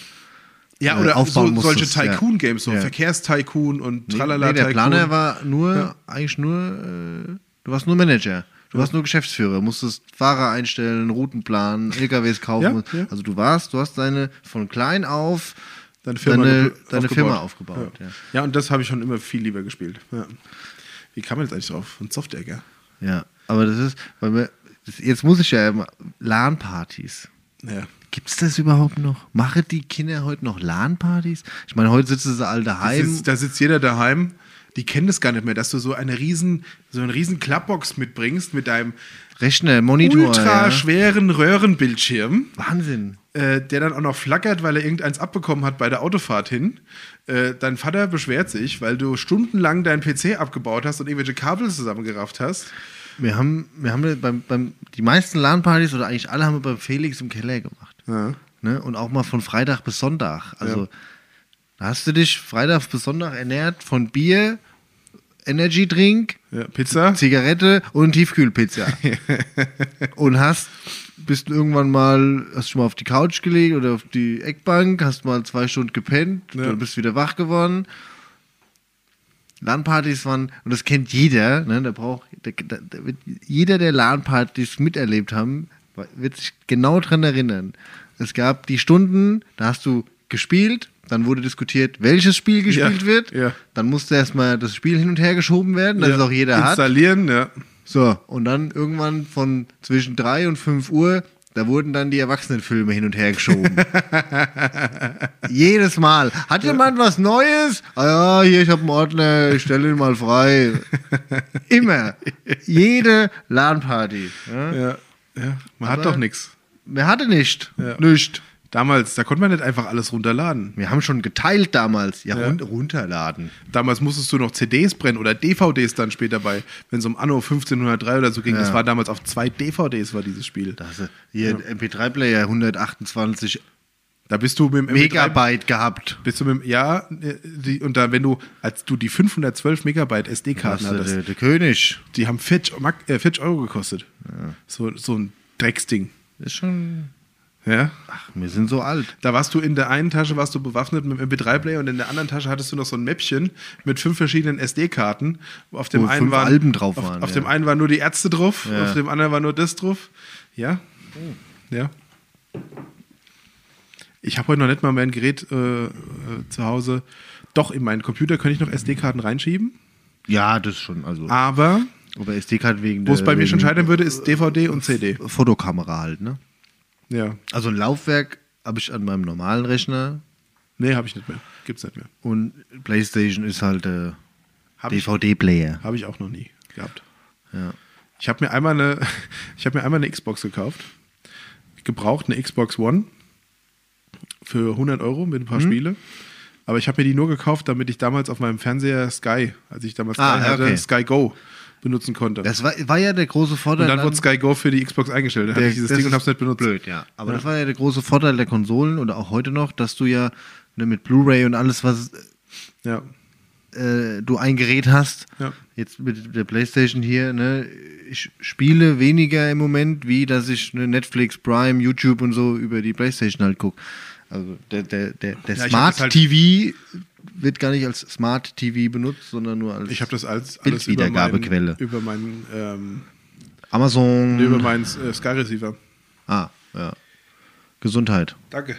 Ja, äh, oder aufbauen so, solche. Tycoon-Games, so Ja. Verkehrstycoon und Nee, Tralala nee, der Tycoon. Planer war nur, Ja. eigentlich nur, äh, du warst nur Manager. Du warst nur Geschäftsführer, musstest Fahrer einstellen, Routenplan, LKWs kaufen. Ja, ja. Also du warst, du hast deine von klein auf deine Firma, deine, deine Firma aufgebaut. Ja. Ja. und das habe ich schon immer viel lieber gespielt. Wie kam man jetzt eigentlich drauf? Von Softegger. Ja, aber das ist, weil wir, das, jetzt muss ich ja immer, LAN-Partys. Ja. Gibt's das überhaupt noch? Machen die Kinder heute noch LAN-Partys? Ich meine, heute sitzen sie alle Da daheim. sitzt, da sitzt jeder daheim, die kennen das gar nicht mehr, dass du so eine riesen, so eine riesen Klappbox mitbringst mit deinem Rechner, Monitor. ultra ja. schweren Röhrenbildschirm, Wahnsinn. äh, der dann auch noch flackert, weil er irgendeins abbekommen hat bei der Autofahrt hin. Äh, dein Vater beschwert sich, weil du stundenlang deinen PC abgebaut hast und irgendwelche Kabel zusammengerafft hast. Wir haben, wir haben beim, beim, die meisten LAN-Partys oder eigentlich alle haben wir beim Felix im Keller gemacht. Ja. Ne? Und auch mal von Freitag bis Sonntag. Also Ja. da hast du dich Freitag bis Sonntag ernährt von Bier, Energy Drink, Ja, Pizza? Zigarette und Tiefkühlpizza. und hast, bist irgendwann mal, hast schon mal auf die Couch gelegt oder auf die Eckbank, hast mal zwei Stunden gepennt, Ja. dann bist wieder wach geworden. LAN-Partys waren, und das kennt jeder, ne, da braucht, da, da, jeder, der LAN-Partys miterlebt haben, wird sich genau dran erinnern. Es gab die Stunden, da hast du gespielt, dann wurde diskutiert, welches Spiel gespielt Ja, wird. ja. Dann musste erstmal das Spiel hin und her geschoben werden, dass Ja. es auch jeder hat. Installieren, ja. So, und dann irgendwann von zwischen 3 und 5 Uhr, da wurden dann die Erwachsenenfilme hin und her geschoben. Jedes Mal. Hat jemand was Neues? Ah ja, hier, ich habe einen Ordner, ich stelle ihn mal frei. Immer. Jede LAN-Party. Ja? Ja. ja. Man hat Aber- doch nichts. Wer hatte nicht? Ja. Nicht. Damals, da konnte man nicht einfach alles runterladen. Wir haben schon geteilt damals. Ja, Ja. run- runterladen. Damals musstest du noch CDs brennen oder DVDs dann später bei, wenn es um Anno 1503 oder so ging. Ja. Das war damals auf zwei DVDs war dieses Spiel. Da hast du hier MP3-Player 128 Da bist du mit dem MP3 Megabyte gehabt. Bist du mit, dem- ja, äh, die, und da, wenn du, als du die 512 Megabyte SD-Karten hattest, der, der König. die haben 40, Mark- äh, 40 Euro gekostet. So, so ein Drecksding. Ist schon. Ja. Ach, wir sind so alt. Da warst du in der einen Tasche warst du bewaffnet mit dem MP3-Player und in der anderen Tasche hattest du noch so ein Mäppchen mit fünf verschiedenen SD-Karten. Auf dem Wo einen fünf waren Alben drauf auf, waren, Auf ja. dem einen waren nur die Ärzte drauf, Ja. auf dem anderen war nur das drauf. Ja. Ja. Ich habe heute noch nicht mal mein Gerät äh, äh, zu Hause. Doch, in meinen Computer könnte ich noch SD-Karten reinschieben. Ja, das schon. Also, Aber aber SD-Card wegen wo es bei mir schon scheitern würde, ist DVD und CD. Fotokamera halt, ne? Ja. Also ein Laufwerk habe ich an meinem normalen Rechner Nee, habe ich nicht mehr. Gibt's nicht mehr. und PlayStation ist halt äh, DVD-Player. hab ich auch noch nie gehabt. Ja. Ich habe mir einmal eine, ich habe mir einmal eine Xbox gekauft, gebraucht eine Xbox One für 100 Euro mit ein Mhm. paar Spiele. Aber ich habe mir die nur gekauft, damit ich damals auf meinem Fernseher Sky, als ich damals Ah, Sky hatte, okay. Sky Go benutzen konnte. Das war, war ja der große Vorteil. und dann wurde Sky Go für die Xbox eingestellt. Dann hatte ich dieses Ding und habe es nicht benutzt. Blöd, ja. Aber Ja. das war ja der große Vorteil der Konsolen oder auch heute noch, dass du ja ne, mit Blu-ray und alles, was Ja. äh, du ein Gerät hast, Ja. jetzt mit der PlayStation hier, ne, ich spiele weniger im Moment, wie dass ich ne, Netflix, Prime, YouTube und so über die PlayStation halt gucke. Also der, der, der, der Ja, Smart halt- TV wird gar nicht als Smart TV benutzt, sondern nur als Ich habe das als alles meinen, über meinen, ähm, Amazon. über meinen äh, Sky Receiver. ah, ja. Gesundheit. Danke.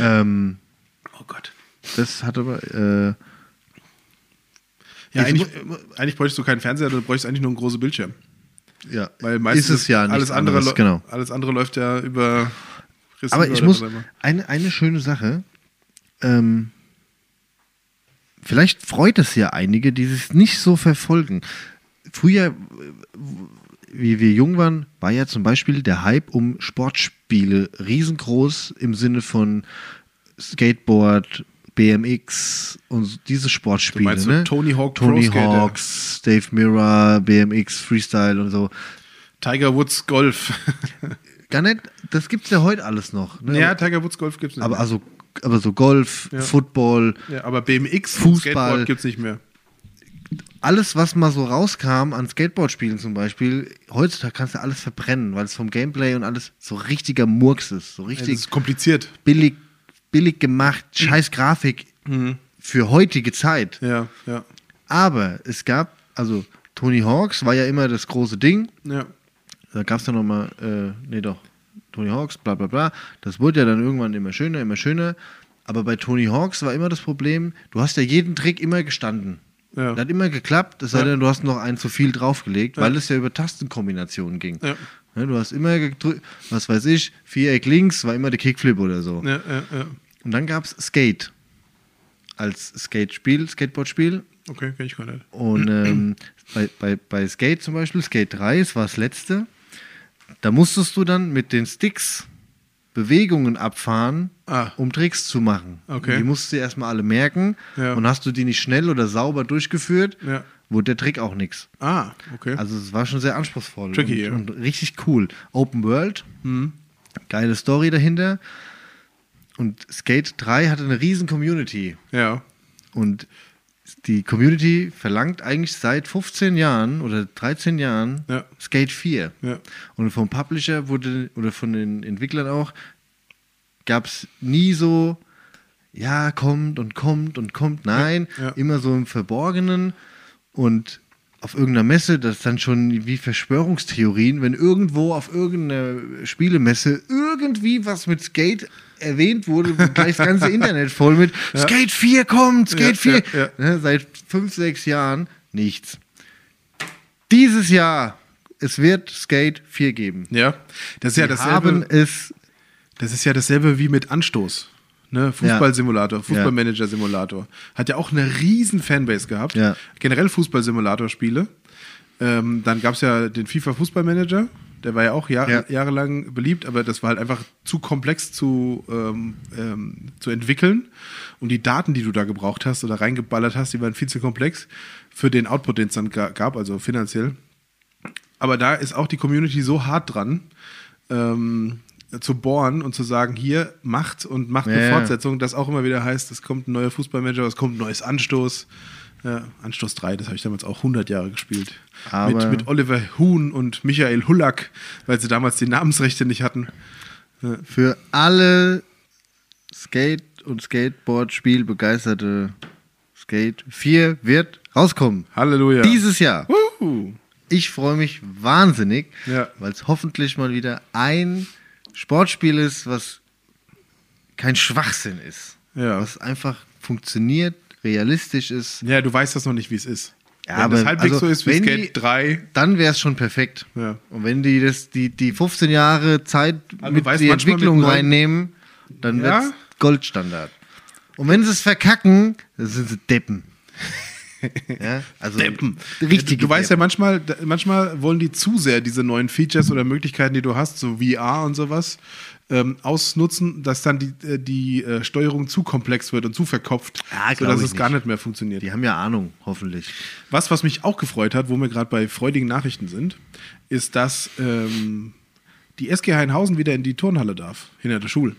Ähm, Oh Gott. das hat aber äh, Ja, eigentlich, eigentlich bräuchtest du keinen Fernseher, du bräuchst eigentlich nur einen großen Bildschirm. ja, Weil meistens ist es ja alles andere, anderes, läu- genau. alles andere läuft ja über Receiver Aber ich muss eine, eine schöne Sache. Ähm, vielleicht freut es ja einige, die es nicht so verfolgen. Früher, äh, wie wir jung waren, war ja zum Beispiel der Hype um Sportspiele riesengroß im Sinne von Skateboard, BMX und diese Sportspiele. Du meinst ne? Tony Hawk Tony? Hawks, Dave Mirror, BMX, Freestyle und so. Tiger Woods Golf. Gar nicht, das gibt's ja heute alles noch. Ne? ja, Tiger Woods Golf gibt's nicht aber mehr. also, aber so Golf, Ja. Football, Ja, aber BMX Fußball. Skateboard gibt's nicht mehr. alles, was mal so rauskam an Skateboard-Spielen zum Beispiel, heutzutage kannst du alles verbrennen, weil es vom Gameplay und alles so richtiger Murks ist. So Ja, richtig das ist kompliziert. billig, billig gemacht, scheiß Grafik für heutige Zeit. Ja, ja, Aber es gab, also Tony Hawks war ja immer das große Ding. ja. Da gab es ja nochmal, äh, nee doch, Tony Hawks, bla bla bla. Das wurde ja dann irgendwann immer schöner, immer schöner. Aber bei Tony Hawks war immer das Problem, du hast ja jeden Trick immer gestanden. Ja. Das hat immer geklappt, es sei Ja. denn, du hast noch einen zu viel draufgelegt, Ja. weil es ja über Tastenkombinationen ging. Ja. Ne, du hast immer gedrückt, was weiß ich, Viereck links war immer der Kickflip oder so. Und dann gab es Skate als Skate-Spiel, Skateboard-Spiel. Okay, kenn ich gar nicht. Und ähm, bei, bei, bei Skate zum Beispiel, Skate 3, das war das letzte, da musstest du dann mit den Sticks Bewegungen abfahren, Ah. um Tricks zu machen. Okay. Die musst du dir erstmal alle merken. Ja. Und hast du die nicht schnell oder sauber durchgeführt, Ja. wurde der Trick auch nichts. Ah, okay. Also es war schon sehr anspruchsvoll Tricky, und, ja. und richtig cool. Open World, Mhm. geile Story dahinter. Und Skate 3 hatte eine riesen Community. ja. Und die Community verlangt eigentlich seit 15 Jahren oder 13 Jahren Ja. Skate 4. Ja. Und vom Publisher wurde, oder von den Entwicklern auch, gab es nie so, ja, kommt und kommt und kommt. Nein, Ja. immer so im Verborgenen und auf irgendeiner Messe, das ist dann schon wie Verschwörungstheorien, wenn irgendwo auf irgendeiner Spielemesse irgendwie was mit Skate erwähnt wurde, gleich das ganze Internet voll mit Skate 4 kommt, Skate Ja, 4. ja, Ne, seit fünf, sechs Jahren nichts. Dieses Jahr, es wird Skate 4 geben. Ja. Das ist ja Wir dasselbe. haben es Das ist ja dasselbe wie mit Anstoß. Ne? Fußballsimulator, Fußballmanager-Simulator. Hat ja auch eine riesen Fanbase gehabt. Ja. Generell Fußballsimulator-Spiele. Ähm, dann gab es ja den FIFA-Fußballmanager. Der war ja auch Jahr, Ja. jahrelang beliebt, aber das war halt einfach zu komplex zu, ähm, ähm, zu entwickeln. Und die Daten, die du da gebraucht hast oder reingeballert hast, die waren viel zu komplex für den Output, den es dann ga- gab, also finanziell. Aber da ist auch die Community so hart dran, ähm, zu bohren und zu sagen, hier macht und macht eine Ja, ja. Fortsetzung, das auch immer wieder heißt, es kommt ein neuer Fußballmanager, es kommt ein neues Anstoß. Ja, Anstoß 3, das habe ich damals auch 100 Jahre gespielt. Aber- Mit, mit Oliver Huhn und Michael Hullack, weil sie damals die Namensrechte nicht hatten. für alle Skate- und Skateboard-Spiel begeisterte Skate 4 wird rauskommen. Halleluja. Dieses Jahr. Wuhu. Ich freue mich wahnsinnig, Ja. weil es hoffentlich mal wieder ein Sportspiel ist, was kein Schwachsinn ist. Ja. Was einfach funktioniert, realistisch ist. Ja, du weißt das noch nicht, wie es ist. Ja, Wenn aber das halbwegs also, so ist wie Skate die- 3. Dann wäre es schon perfekt. Ja. Und wenn die das, die, die 15 Jahre Zeit Also mit weißt die Entwicklung mit reinnehmen, dann Ja. wird es Goldstandard. Und wenn sie es verkacken, dann sind sie Deppen. Ja, also Deppen. Richtig. du, du weißt ja manchmal, manchmal wollen die zu sehr diese neuen Features oder Möglichkeiten, die du hast, so VR und sowas, ähm, ausnutzen, dass dann die, äh, die äh, Steuerung zu komplex wird und zu verkopft, Ja, sodass es gar nicht. nicht mehr funktioniert. Die haben ja Ahnung, hoffentlich. Was, was mich auch gefreut hat, wo wir gerade bei freudigen Nachrichten sind, ist, dass ähm, die SG Heinhausen wieder in die Turnhalle darf, hinter der Schule.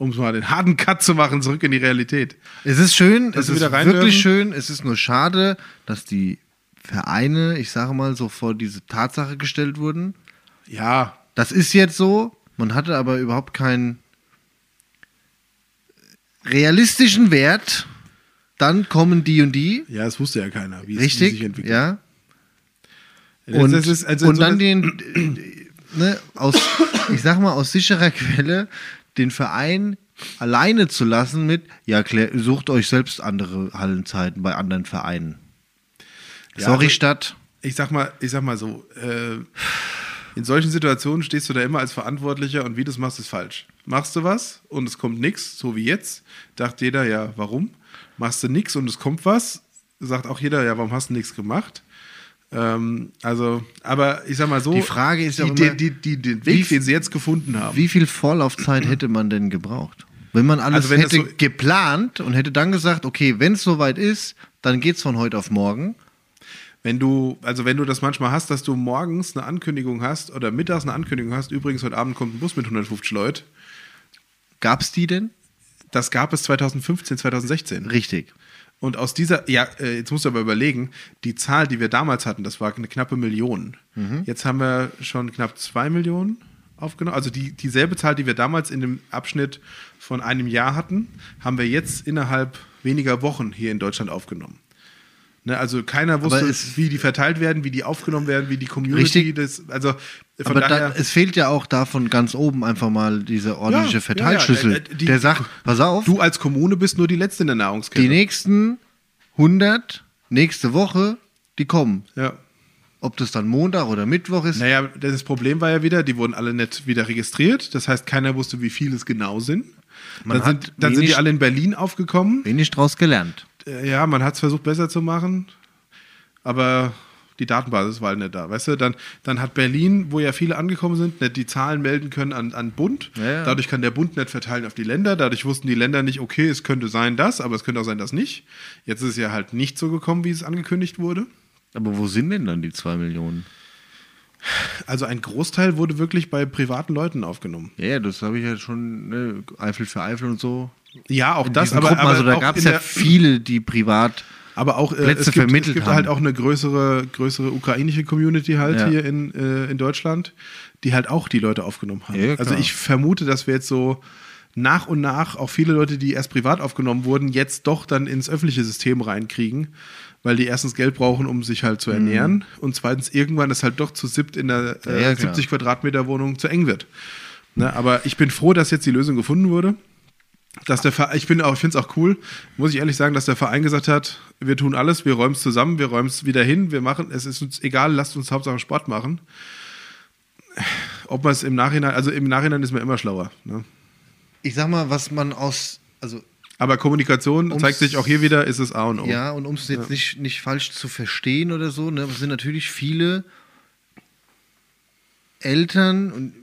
Um mal den harten Cut zu machen, zurück in die Realität. Es ist schön, Dass es ist wirklich dürfen. schön. Es ist nur schade, dass die Vereine, ich sage mal, so vor diese Tatsache gestellt wurden. Ja, Das ist jetzt so. Man hatte aber überhaupt keinen realistischen Wert. Dann kommen die und die. ja, es wusste ja keiner, wie es wie es sich Richtig, entwickelt. ja. Das- Und, das ist- also und so dann das- den, äh, ne, aus, ich sag mal, aus sicherer Quelle den Verein alleine zu lassen mit, ja, sucht euch selbst andere Hallenzeiten bei anderen Vereinen. Ja, Sorry, also- Stadt. ich sag mal, ich sag mal so, äh, in solchen Situationen stehst du da immer als Verantwortlicher und wie du es machst, ist falsch. Machst du was und es kommt nichts, so wie jetzt, dachte jeder, ja, warum? Machst du nichts und es kommt was, sagt auch jeder, ja, warum hast du nichts gemacht? Ähm, also, aber ich sag mal so, Die Frage ist ja die, immer, die, die, den wie Weg, den sie jetzt gefunden haben. Wie viel Vorlaufzeit hätte man denn gebraucht? Wenn man alles Also wenn hätte so- geplant und hätte dann gesagt, okay, wenn es soweit ist, dann geht's von heute auf morgen. Wenn du, also wenn du das manchmal hast, dass du morgens eine Ankündigung hast oder mittags eine Ankündigung hast, übrigens heute Abend kommt ein Bus mit 150 Leuten, Gab's die denn? das gab es 2015, 2016. Richtig. Und aus dieser, ja, äh, jetzt musst du aber überlegen, die Zahl, die wir damals hatten, das war eine knappe Million. Jetzt haben wir schon knapp zwei Millionen aufgenommen. Also die, dieselbe Zahl, die wir damals in dem Abschnitt von einem Jahr hatten, haben wir jetzt innerhalb weniger Wochen hier in Deutschland aufgenommen. Ne, also keiner wusste, es- wie die verteilt werden, wie die aufgenommen werden, wie die Community Richtig. das, also von Aber daher. da, es fehlt ja auch davon ganz oben einfach mal dieser ordentliche Ja, Verteilschlüssel, ja, ja, die- der sagt, pass auf, du als Kommune bist nur die letzte in der Nahrungskette. die nächsten 100, nächste Woche, die kommen. ja. Ob das dann Montag oder Mittwoch ist, Naja, das Problem war ja wieder, die wurden alle nicht wieder registriert. Das heißt, keiner wusste, wie viele es genau sind. Man dann sind, dann sind wenig- die alle in Berlin aufgekommen. wenig draus gelernt. Äh, Ja, man hat es versucht, besser zu machen, aber die Datenbasis war halt nicht da. Weißt du, dann, dann hat Berlin, wo ja viele angekommen sind, nicht die Zahlen melden können an, an Bund. Ja, ja. Dadurch kann der Bund nicht verteilen auf die Länder. Dadurch wussten die Länder nicht, okay, es könnte sein das, aber es könnte auch sein das nicht. Jetzt ist es ja halt nicht so gekommen, wie es angekündigt wurde. Aber wo sind denn dann die zwei Millionen? Also ein Großteil wurde wirklich bei privaten Leuten aufgenommen. Ja, das habe ich ja schon, ne, Eifel für Eifel und so. Ja, auch das, Diesen aber, Gruppen, aber also da gab es in ja viele, die privat. Aber auch äh, Plätze es gibt, es gibt haben. halt auch eine größere, größere ukrainische Community halt Ja. hier in, äh, in Deutschland, die halt auch die Leute aufgenommen haben. Ja, also ich vermute, dass wir jetzt so nach und nach auch viele Leute, die erst privat aufgenommen wurden, jetzt doch dann ins öffentliche System reinkriegen, weil die erstens Geld brauchen, um sich halt zu ernähren und zweitens irgendwann es halt doch zu siebt in der äh, Mhm. Ja, ja, klar. 70 Quadratmeter Wohnung zu eng wird. Ne, aber ich bin froh, dass jetzt die Lösung gefunden wurde. Dass der Verein, ich bin auch, ich finde es auch cool, muss ich ehrlich sagen, dass der Verein gesagt hat, wir tun alles, wir räumen es zusammen, wir räumen es wieder hin, wir machen, es ist uns egal, lasst uns Hauptsache Sport machen. Ob man es im Nachhinein, also im Nachhinein ist man immer schlauer. Ne? Ich sag mal, was man aus, also Aber Kommunikation Ums- zeigt sich auch hier wieder, ist es A und O. ja, und um es jetzt nicht, nicht falsch zu verstehen oder so, ne, sind natürlich viele Eltern und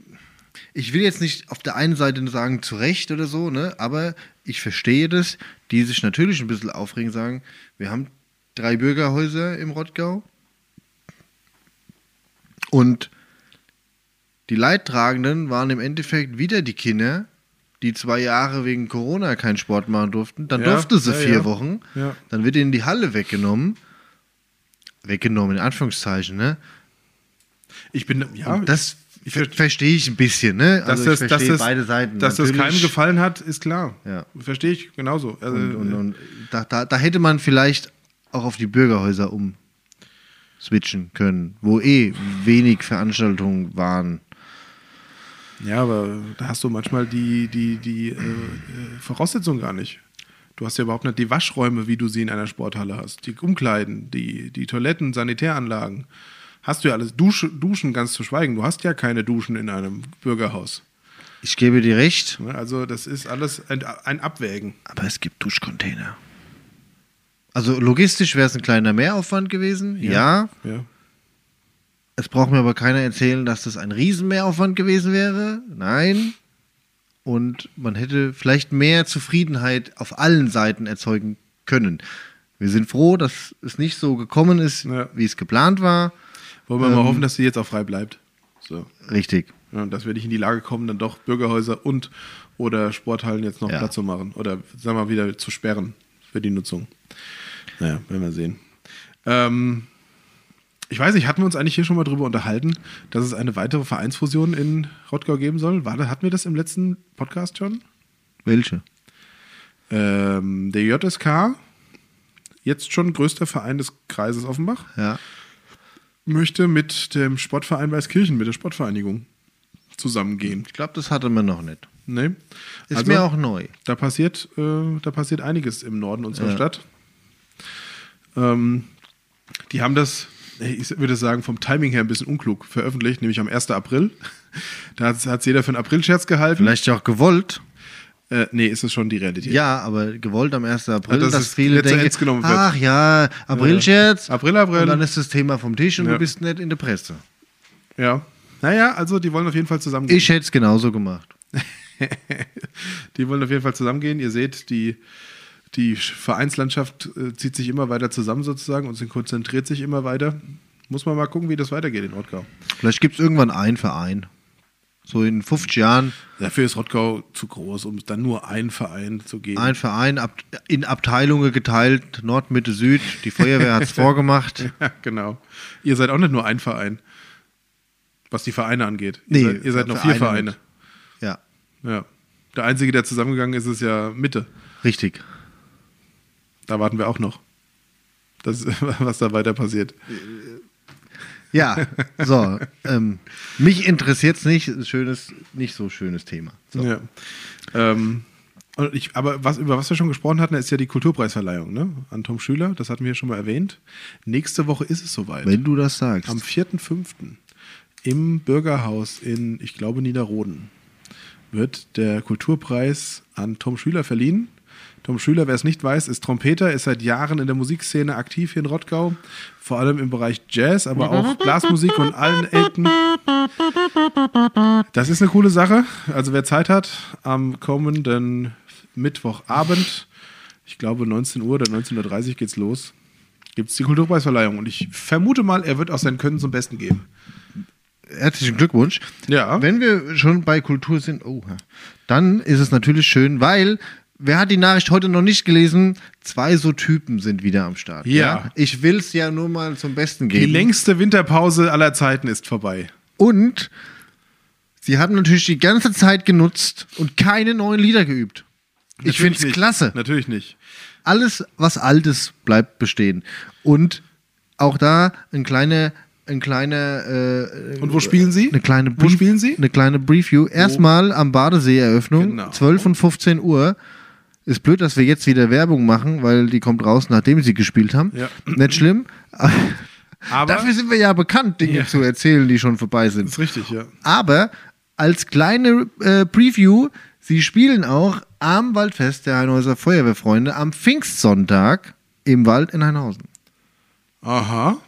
ich will jetzt nicht auf der einen Seite sagen, zu Recht oder so, ne, aber ich verstehe das, die sich natürlich ein bisschen aufregen, sagen, wir haben drei Bürgerhäuser im Rottgau und die Leidtragenden waren im Endeffekt wieder die Kinder, die zwei Jahre wegen Corona keinen Sport machen durften. Dann Ja, durfte sie ja, vier ja. Wochen. Dann wird ihnen die Halle weggenommen. Weggenommen, in Anführungszeichen, ne? Ich bin, ja, Und das ver verstehe ich ein bisschen, ne? dass Also ich das, verstehe das, beide Seiten. Dass das Natürlich. keinem gefallen hat, ist klar. Ja. Verstehe ich genauso. Also, Und, und, und da, da, da hätte man vielleicht auch auf die Bürgerhäuser um switchen können, wo eh wenig Veranstaltungen waren. Ja, aber da hast du manchmal die, die, die äh, äh, Voraussetzungen gar nicht. Du hast ja überhaupt nicht die Waschräume, wie du sie in einer Sporthalle hast. Die Umkleiden, die, die Toiletten, Sanitäranlagen. Hast du ja alles. Dusche, Duschen ganz zu schweigen. Du hast ja keine Duschen in einem Bürgerhaus. Ich gebe dir recht? Also, das ist alles ein, ein Abwägen. aber es gibt Duschcontainer. Also logistisch wäre es ein kleiner Mehraufwand gewesen, ja. Ja. Es braucht mir aber keiner erzählen, dass das ein Riesenmehraufwand gewesen wäre. Nein. Und man hätte vielleicht mehr Zufriedenheit auf allen Seiten erzeugen können. Wir sind froh, dass es nicht so gekommen ist, Ja. wie es geplant war. Wollen wir mal Ähm, hoffen, dass sie jetzt auch frei bleibt. So. Richtig. Ja, und dass wir nicht in die Lage kommen, dann doch Bürgerhäuser und oder Sporthallen jetzt noch Ja. Platz zu machen. Oder sagen wir mal wieder zu sperren für die Nutzung. Naja, werden wir sehen. Ähm, ich weiß nicht, hatten wir uns eigentlich hier schon mal drüber unterhalten, dass es eine weitere Vereinsfusion in Rottgau geben soll? War, hatten wir das im letzten Podcast schon? Welche? Ähm, der JSK, jetzt schon größter Verein des Kreises Offenbach, Ja. möchte mit dem Sportverein Weißkirchen, mit der Sportvereinigung zusammengehen. Ich glaube, das hatte man noch nicht. Nee. Ist Also- mir auch neu. Da passiert, äh, da passiert einiges im Norden unserer Ja. Stadt. Ähm, die haben das, ich würde sagen, vom Timing her ein bisschen unklug veröffentlicht, nämlich am 1. April. Da hat es jeder für einen April-Scherz gehalten. Vielleicht auch gewollt. Äh, nee, ist es schon die Realität. Ja, aber gewollt am 1. April, Ja, dass dass es viele denken, genommen wird. ach ja, Aprilscherz. April, April. Und dann ist das Thema vom Tisch und Ja. du bist nicht in der Presse. Ja. Naja, also die wollen auf jeden Fall zusammengehen. Ich hätte es genauso gemacht. Die wollen auf jeden Fall zusammengehen. Ihr seht, die, die Vereinslandschaft äh, zieht sich immer weiter zusammen sozusagen und sie konzentriert sich immer weiter. Muss man mal gucken, wie das weitergeht in Rottgau. Vielleicht gibt es irgendwann einen Verein. So in 50 Jahren Dafür ist Rottgau zu groß, um dann nur einen Verein zu geben. ein Verein ab, in Abteilungen geteilt, Nord, Mitte, Süd. Die Feuerwehr hat es vorgemacht. Ja, genau. Ihr seid auch nicht nur ein Verein, was die Vereine angeht. Nee, ihr seid, ihr seid noch vier Vereine Vereine. Ja, Ja. Der einzige, der zusammengegangen ist, ist ja Mitte. richtig. Da warten wir auch noch. Das, was da weiter passiert. Ja, so. ähm, mich interessiert es nicht. Ein Schönes, nicht so schönes Thema. So. Ja. Ähm, ich, aber was, über was wir schon gesprochen hatten, ist ja die Kulturpreisverleihung ne? an Tom Schüler. Das hatten wir schon mal erwähnt. Nächste Woche ist es soweit. Wenn du das sagst. Am 4.5. im Bürgerhaus in, ich glaube, Niederroden wird der Kulturpreis an Tom Schüler verliehen. Tom Schüler, wer es nicht weiß, ist Trompeter, ist seit Jahren in der Musikszene aktiv hier in Rottgau, vor allem im Bereich Jazz, aber auch Blasmusik und allen Ecken. Das ist eine coole Sache. Also wer Zeit hat, am kommenden Mittwochabend, ich glaube 19 Uhr oder 19.30 Uhr geht's los, gibt es die Kulturpreisverleihung. Und ich vermute mal, er wird auch sein Können zum Besten geben. Herzlichen Glückwunsch. Ja. Wenn wir schon bei Kultur sind, oh, dann ist es natürlich schön, weil wer hat die Nachricht heute noch nicht gelesen? Zwei so Typen sind wieder am Start. Ja. Ich will es ja nur mal zum Besten Die geben. längste Winterpause aller Zeiten ist vorbei. Und sie haben natürlich die ganze Zeit genutzt und keine neuen Lieder geübt. ich finde es klasse. Natürlich nicht. Alles, was Altes, bleibt bestehen. Und auch da ein kleiner, ein kleiner. Äh, Und wo spielen Sie? Eine kleine Wo spielen Sie? Eine kleine Preview. Erstmal am Badesee-Eröffnung, Genau. 12 und 15 Uhr. Ist blöd, dass wir jetzt wieder Werbung machen, weil die kommt raus, nachdem sie gespielt haben. Ja. Nicht schlimm. Aber Dafür sind wir ja bekannt, Dinge Ja. zu erzählen, die schon vorbei sind. ist richtig, ja. Aber als kleine äh, Preview, sie spielen auch am Waldfest der Heinhäuser Feuerwehrfreunde am Pfingstsonntag im Wald in Heinhausen. Aha.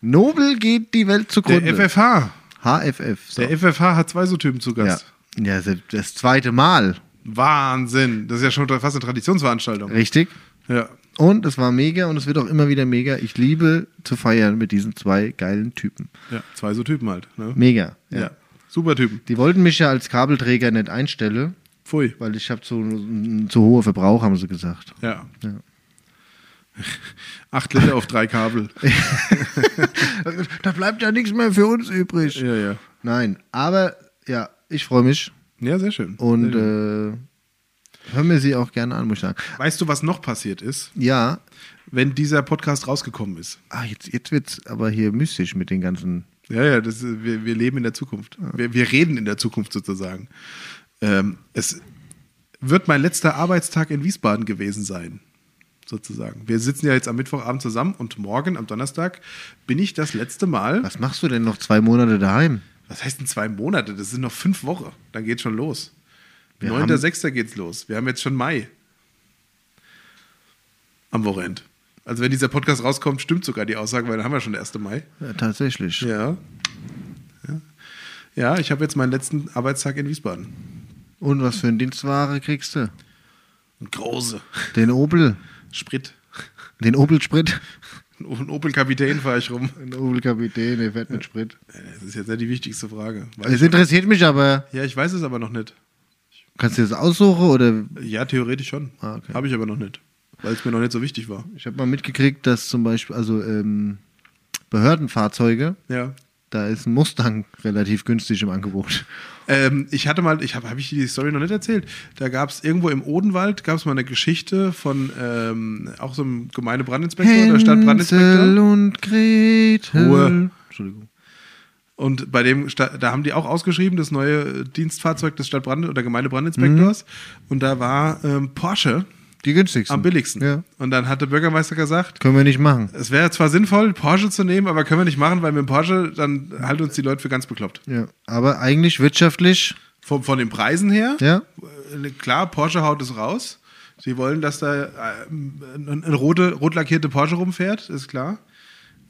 Nobel geht die Welt Der zugrunde. FFH. HFF. So. Der FFH hat zwei so Typen zu ja. Gast. ja, das- das zweite Mal. Wahnsinn. Das ist ja schon fast eine Traditionsveranstaltung. Richtig. Ja. Und es war mega und es wird auch immer wieder mega. Ich liebe zu feiern mit diesen zwei geilen Typen. ja. Zwei so Typen halt. Ne? Mega. Ja. Ja. Super Typen. Die wollten mich ja als Kabelträger nicht einstellen, Pfui. weil ich habe zu, zu hohe Verbrauch, haben sie gesagt. Ja. Ja. Acht Liter auf drei Kabel. da bleibt ja nichts mehr für uns übrig. Ja, ja. Nein, aber ja, ich freue mich Ja, sehr schön. und sehr schön. äh, hör mir sie auch gerne an, muss ich sagen. weißt du, was noch passiert ist, Ja, wenn dieser Podcast rausgekommen ist? ah, jetzt, jetzt wird es aber hier mystisch mit den ganzen. Ja, ja, das, ist- wir, wir leben in der Zukunft. Wir, wir reden in der Zukunft sozusagen. Ähm, es wird mein letzter Arbeitstag in Wiesbaden gewesen sein, sozusagen. Wir sitzen ja jetzt am Mittwochabend zusammen und morgen, am Donnerstag, bin ich das letzte Mal. Was machst du denn noch zwei Monate daheim? Was heißt denn zwei Monate? Das sind noch fünf Wochen. Dann geht's schon los. Wir 9.6. geht's los. Wir haben jetzt schon Mai. Am Wochenende. Also wenn dieser Podcast rauskommt, stimmt sogar die Aussage, weil dann haben wir schon den 1. Mai. Ja, tatsächlich. Ja. Ja, ja ich habe jetzt meinen letzten Arbeitstag in Wiesbaden. Und was für ein Dienstware kriegst du? Ein große. Den Opel, Sprit. den Opel Sprit. Ein Opel Kapitän fahre ich rum. Ein Opel Kapitän, der fährt mit Sprit. Das ist jetzt nicht die wichtigste Frage. Weiß Es interessiert mich aber. ja, ich weiß es aber noch nicht. Kannst du das aussuchen oder? Ja, theoretisch schon. Ah, okay. Habe ich aber noch nicht. Weil es mir noch nicht so wichtig war. Ich habe mal mitgekriegt, dass zum Beispiel, also ähm, Behördenfahrzeuge, Ja. Da ist ein Mustang relativ günstig im Angebot. Ähm, ich hatte mal, ich habe hab ich die Story noch nicht erzählt. Da gab es irgendwo im Odenwald gab es mal eine Geschichte von ähm, auch so einem Gemeindebrandinspektor oder Stadtbrandinspektor. Hänsel und Gretel. Ruhe. Entschuldigung. Und bei dem, da haben die auch ausgeschrieben, das neue Dienstfahrzeug des Stadtbrand- oder Gemeindebrandinspektors. Und da war ähm, Porsche Die günstigsten. am billigsten. Ja. Und dann hat der Bürgermeister gesagt, Können wir nicht machen. es wäre zwar sinnvoll, Porsche zu nehmen, aber können wir nicht machen, weil mit dem Porsche, dann halten uns die Leute für ganz bekloppt. Ja. Aber eigentlich wirtschaftlich, Von, von den Preisen her ja. äh, klar, Porsche haut es raus. Sie wollen, dass da äh, eine rote, rot lackierte Porsche rumfährt, ist klar.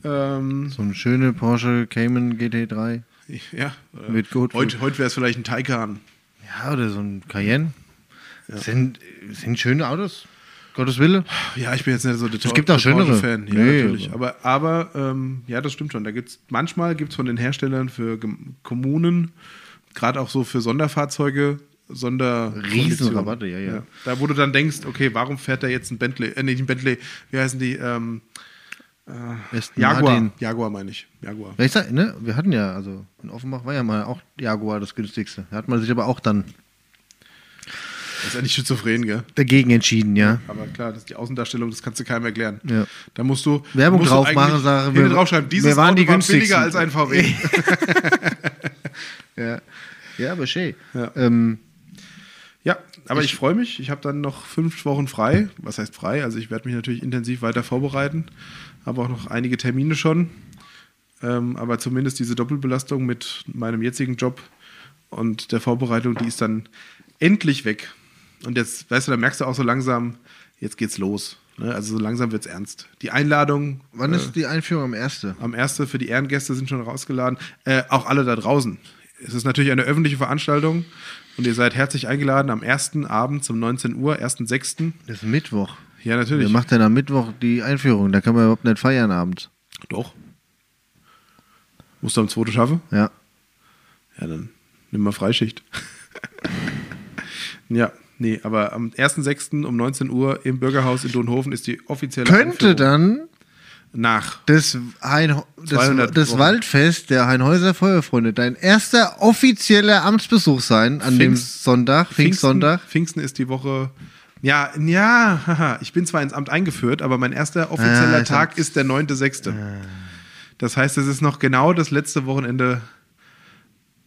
Ähm, So eine schöne Porsche Cayman GT3. ja, Mit gut- heute heute wäre es vielleicht ein Taycan. Ja, oder so ein Cayenne. Sind, sind schöne Autos. Gottes Wille. Ja, ich bin jetzt nicht so der Es gibt auch schönere. Fan. Ja, Nee, natürlich. Aber, aber ähm, ja, das stimmt schon. Da gibt's manchmal gibt es von den Herstellern für Gem- Kommunen, gerade auch so für Sonderfahrzeuge, Sonder Riesenrabatte, ja, ja. Da wo du dann denkst, okay, warum fährt da jetzt ein Bentley, äh, nicht ein Bentley, wie heißen die? Ähm, Aston Jaguar. Martin. Jaguar meine ich. Jaguar. Ja, ich sag, ne, wir hatten ja, also in Offenbach war ja mal auch Jaguar das günstigste. Da hat man sich aber auch dann Das ist eigentlich schizophren, gell? dagegen entschieden, ja. Aber klar, das ist die Außendarstellung, das kannst du keinem erklären. Ja. Da musst du Werbung musst du drauf eigentlich machen, sagen, wir- draufschreiben, dieses wir waren Auto die war günstigsten. billiger als ein VW. Ja, ja aber schön. Ja. Ähm, Ja, aber ich, freue mich. Ich habe dann noch fünf Wochen frei. Was heißt frei? Also ich werde mich natürlich intensiv weiter vorbereiten. Habe auch noch einige Termine schon. Ähm, aber zumindest diese Doppelbelastung mit meinem jetzigen Job und der Vorbereitung, die ist dann endlich weg. Und jetzt, weißt du, da merkst du auch so langsam, jetzt geht's los. Ne? Also so langsam wird's ernst. Die Einladung wann äh, ist die Einführung am 1.? am 1. für die Ehrengäste sind schon rausgeladen. Äh, auch alle da draußen. Es ist natürlich eine öffentliche Veranstaltung und ihr seid herzlich eingeladen am 1. Abend um 19 Uhr, 1.6. Das ist Mittwoch. Ja, Wer natürlich. macht denn am Mittwoch die Einführung? Da kann man überhaupt nicht feiern abends. Doch. Musst du am 2. schaffen? Ja. Ja, dann nimm mal Freischicht. ja, nee, aber am 1.6. um 19 Uhr im Bürgerhaus in Donhofen ist die offizielle Könnte Einführung. dann nach. das, hein, das, 200 das Wochen. Waldfest der Heinhäuser Feuerfreunde dein erster offizieller Amtsbesuch sein an dem Pfingst- Sonntag, Pfingstsonntag. Pfingsten, ist die Woche. Ja, ja, haha, ich bin zwar ins Amt eingeführt, aber mein erster offizieller Ah, ich Tag hab's- ist der 9.6. Das heißt, es ist noch genau das letzte Wochenende,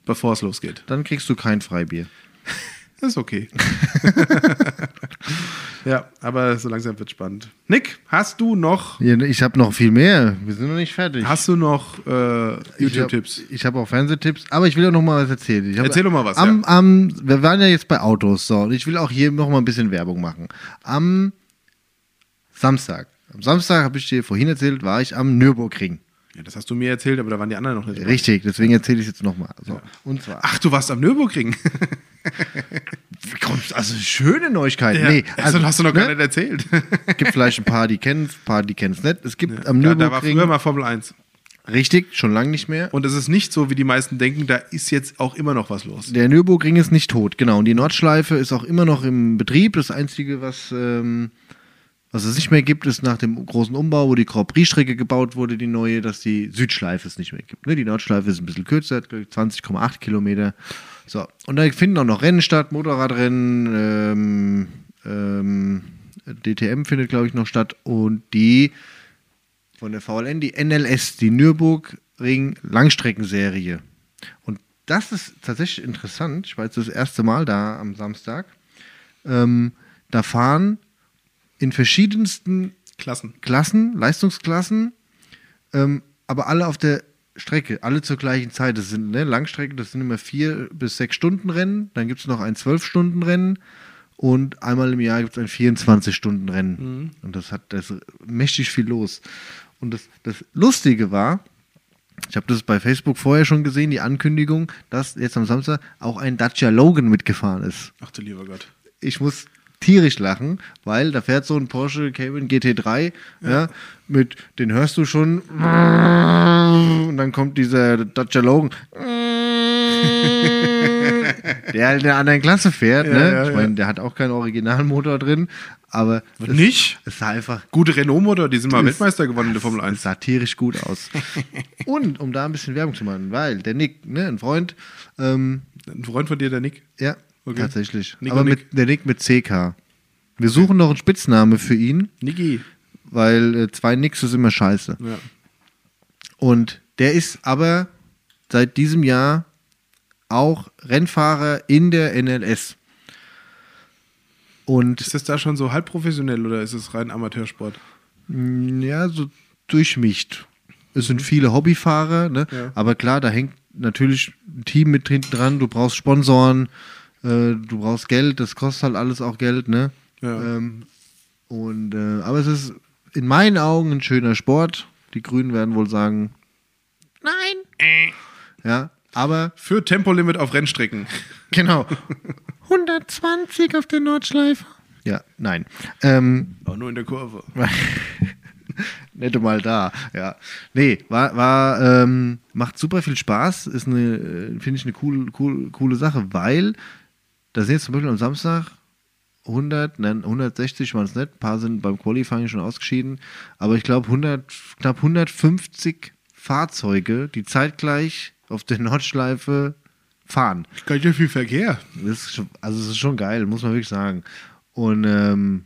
bevor es losgeht. Dann kriegst du kein Freibier. Das ist okay. ja, aber so langsam wird spannend. Nick, hast du noch, Ja, Ich habe noch viel mehr. Wir sind noch nicht fertig. hast du noch äh, YouTube-Tipps? Ich habe hab auch Fernsehtipps, aber ich will auch noch mal was erzählen. Ich hab, Erzähl doch mal was, Am, am, wir waren ja jetzt bei Autos, so, und ich will auch hier noch mal ein bisschen Werbung machen. Am Samstag, am Samstag habe ich dir vorhin erzählt, war ich am Nürburgring. Ja, das hast du mir erzählt, aber da waren die anderen noch nicht. Richtig, deswegen erzähle ich es jetzt noch mal. So. Und zwar, Ach, du warst am Nürburgring. also schöne Neuigkeiten. Ja, Nee, also, hast du noch gar ne? nicht erzählt. gibt vielleicht ein paar, die kennen es, ein paar, die kennen es nicht. Es gibt am Ja, da war Nürburgring, früher mal Formel 1. richtig, schon lange nicht mehr. Und es ist nicht so, wie die meisten denken, da ist jetzt auch immer noch was los. Der Nürburgring ist nicht tot, genau. Und die Nordschleife ist auch immer noch im Betrieb. Das Einzige, was, ähm, was es nicht mehr gibt, ist nach dem großen Umbau, wo die Grand Prix-Strecke gebaut wurde, die neue, dass die Südschleife es nicht mehr gibt. Ne? Die Nordschleife ist ein bisschen kürzer, hat, glaub ich, 20,8 Kilometer. So, und da finden auch noch Rennen statt, Motorradrennen, ähm, ähm, DTM findet, glaube ich, noch statt. Und die von der VLN, die NLS, die Nürburgring Langstreckenserie. Und das ist tatsächlich interessant. Ich war jetzt das erste Mal da am Samstag. Ähm, da fahren in verschiedensten Klassen. Klassen, Leistungsklassen, ähm, aber alle auf der Strecke, alle zur gleichen Zeit. Das sind ne, Langstrecke, das sind immer vier bis sechs Stunden Rennen. Dann gibt es noch ein zwölf Stunden Rennen und einmal im Jahr gibt es ein 24 Stunden Rennen. Und das hat das mächtig viel los. Und das, das Lustige war, ich habe das bei Facebook vorher schon gesehen, die Ankündigung, dass jetzt am Samstag auch ein Dacia Logan mitgefahren ist Ach du lieber Gott. ich muss tierisch lachen, weil da fährt so ein Porsche Cayman GT3, ja, mit, den hörst du schon und dann kommt dieser Dacia Logan, der halt in einer anderen Klasse fährt, Ja, ne? ja, ich ja. meine, der hat auch keinen Originalmotor drin, aber es, Nicht? es sah einfach Gute Renault-Motor, die sind mal Weltmeister gewonnen in der Formel es 1. sah tierisch gut aus. und um da ein bisschen Werbung zu machen, weil der Nick, ne, ein Freund, ähm, Ein Freund von dir, der Nick. Ja, Okay. tatsächlich. Nick Aber mit, der Nick mit CK. Wir suchen noch einen Spitzname für ihn, Niki. weil äh, zwei Nicks ist immer scheiße. Ja. Und der ist aber seit diesem Jahr auch Rennfahrer in der NLS. Und Ist das da schon so halb professionell oder ist es rein Amateursport? mh, ja, so durchmischt. Es sind viele Hobbyfahrer, ne? Ja. aber klar, da hängt natürlich ein Team mit hinten dran, du brauchst Sponsoren, Äh, du brauchst Geld, das kostet halt alles auch Geld, ne? Ja. Ähm, und, äh, aber es ist in meinen Augen ein schöner Sport. Die Grünen werden wohl sagen, nein. Ja, aber Für Tempolimit auf Rennstrecken. genau. 120 auf der Nordschleife. Ja, nein. Ähm, Aber nur in der Kurve. Nette mal da, ja. Nee, war, war ähm, macht super viel Spaß, ist eine, äh, finde ich eine cool, cool, coole Sache, weil da sind jetzt zum Beispiel am Samstag 100, nein, 160 waren es nicht, ein paar sind beim Qualifying schon ausgeschieden, aber ich glaube 100, knapp 150 Fahrzeuge, die zeitgleich auf der Nordschleife fahren. Ganz ja viel Verkehr. Das ist schon, also es ist schon geil, muss man wirklich sagen. Und ähm,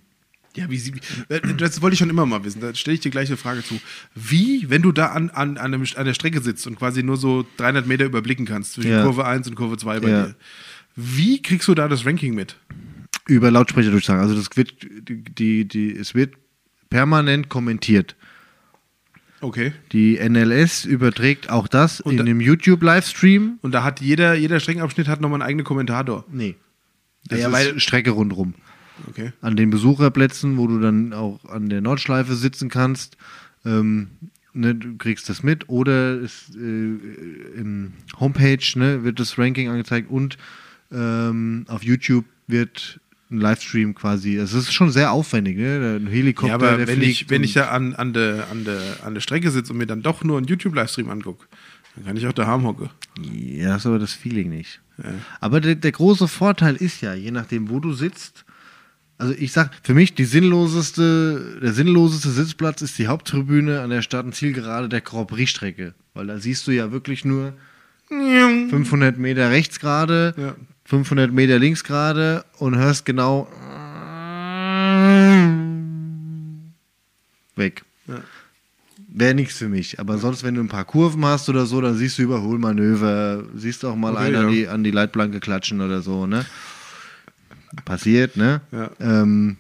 Ja, wie sie, äh, das wollte ich schon immer mal wissen. Da stelle ich dir gleich eine Frage zu. Wie, wenn du da an, an, an, einem, an der Strecke sitzt und quasi nur so 300 Meter überblicken kannst zwischen Ja. Kurve 1 und Kurve 2 bei Ja. dir, wie kriegst du da das Ranking mit? über Lautsprecher durchsagen. Also das wird, die, die, es wird permanent kommentiert. Okay. Die NLS überträgt auch das Und in da- dem YouTube-Livestream. Und da hat jeder, jeder Streckenabschnitt hat nochmal einen eigenen Kommentator. Nee. Das ja, ist- weil Strecke rundrum. Okay. An den Besucherplätzen, wo du dann auch an der Nordschleife sitzen kannst, ähm, ne, du kriegst das mit. Oder es, äh, im Homepage ne, wird das Ranking angezeigt und ähm, auf YouTube wird ein Livestream quasi. Es ist schon sehr aufwendig, ne? Ein Helikopter, Ja, aber wenn ich, wenn ich da an, an der an der, an der Strecke sitze und mir dann doch nur einen YouTube-Livestream angucke, dann kann ich auch daheim hocke. Ja, das ist aber das Feeling nicht. Aber der, der große Vorteil ist ja, je nachdem, wo du sitzt, also ich sag, für mich die sinnloseste, der sinnloseste Sitzplatz ist die Haupttribüne an der Start- und Zielgerade der Grand Prix-Strecke. Weil da siehst du ja wirklich nur 500 Meter rechts gerade, Ja. 500 Meter links gerade und hörst genau weg. Ja. Wäre nichts für mich. Aber sonst, wenn du ein paar Kurven hast oder so, dann siehst du Überholmanöver, siehst auch mal Okay, einen ja. an, die, an die Leitplanke klatschen oder so, ne? Passiert, ne? Ja. Ähm,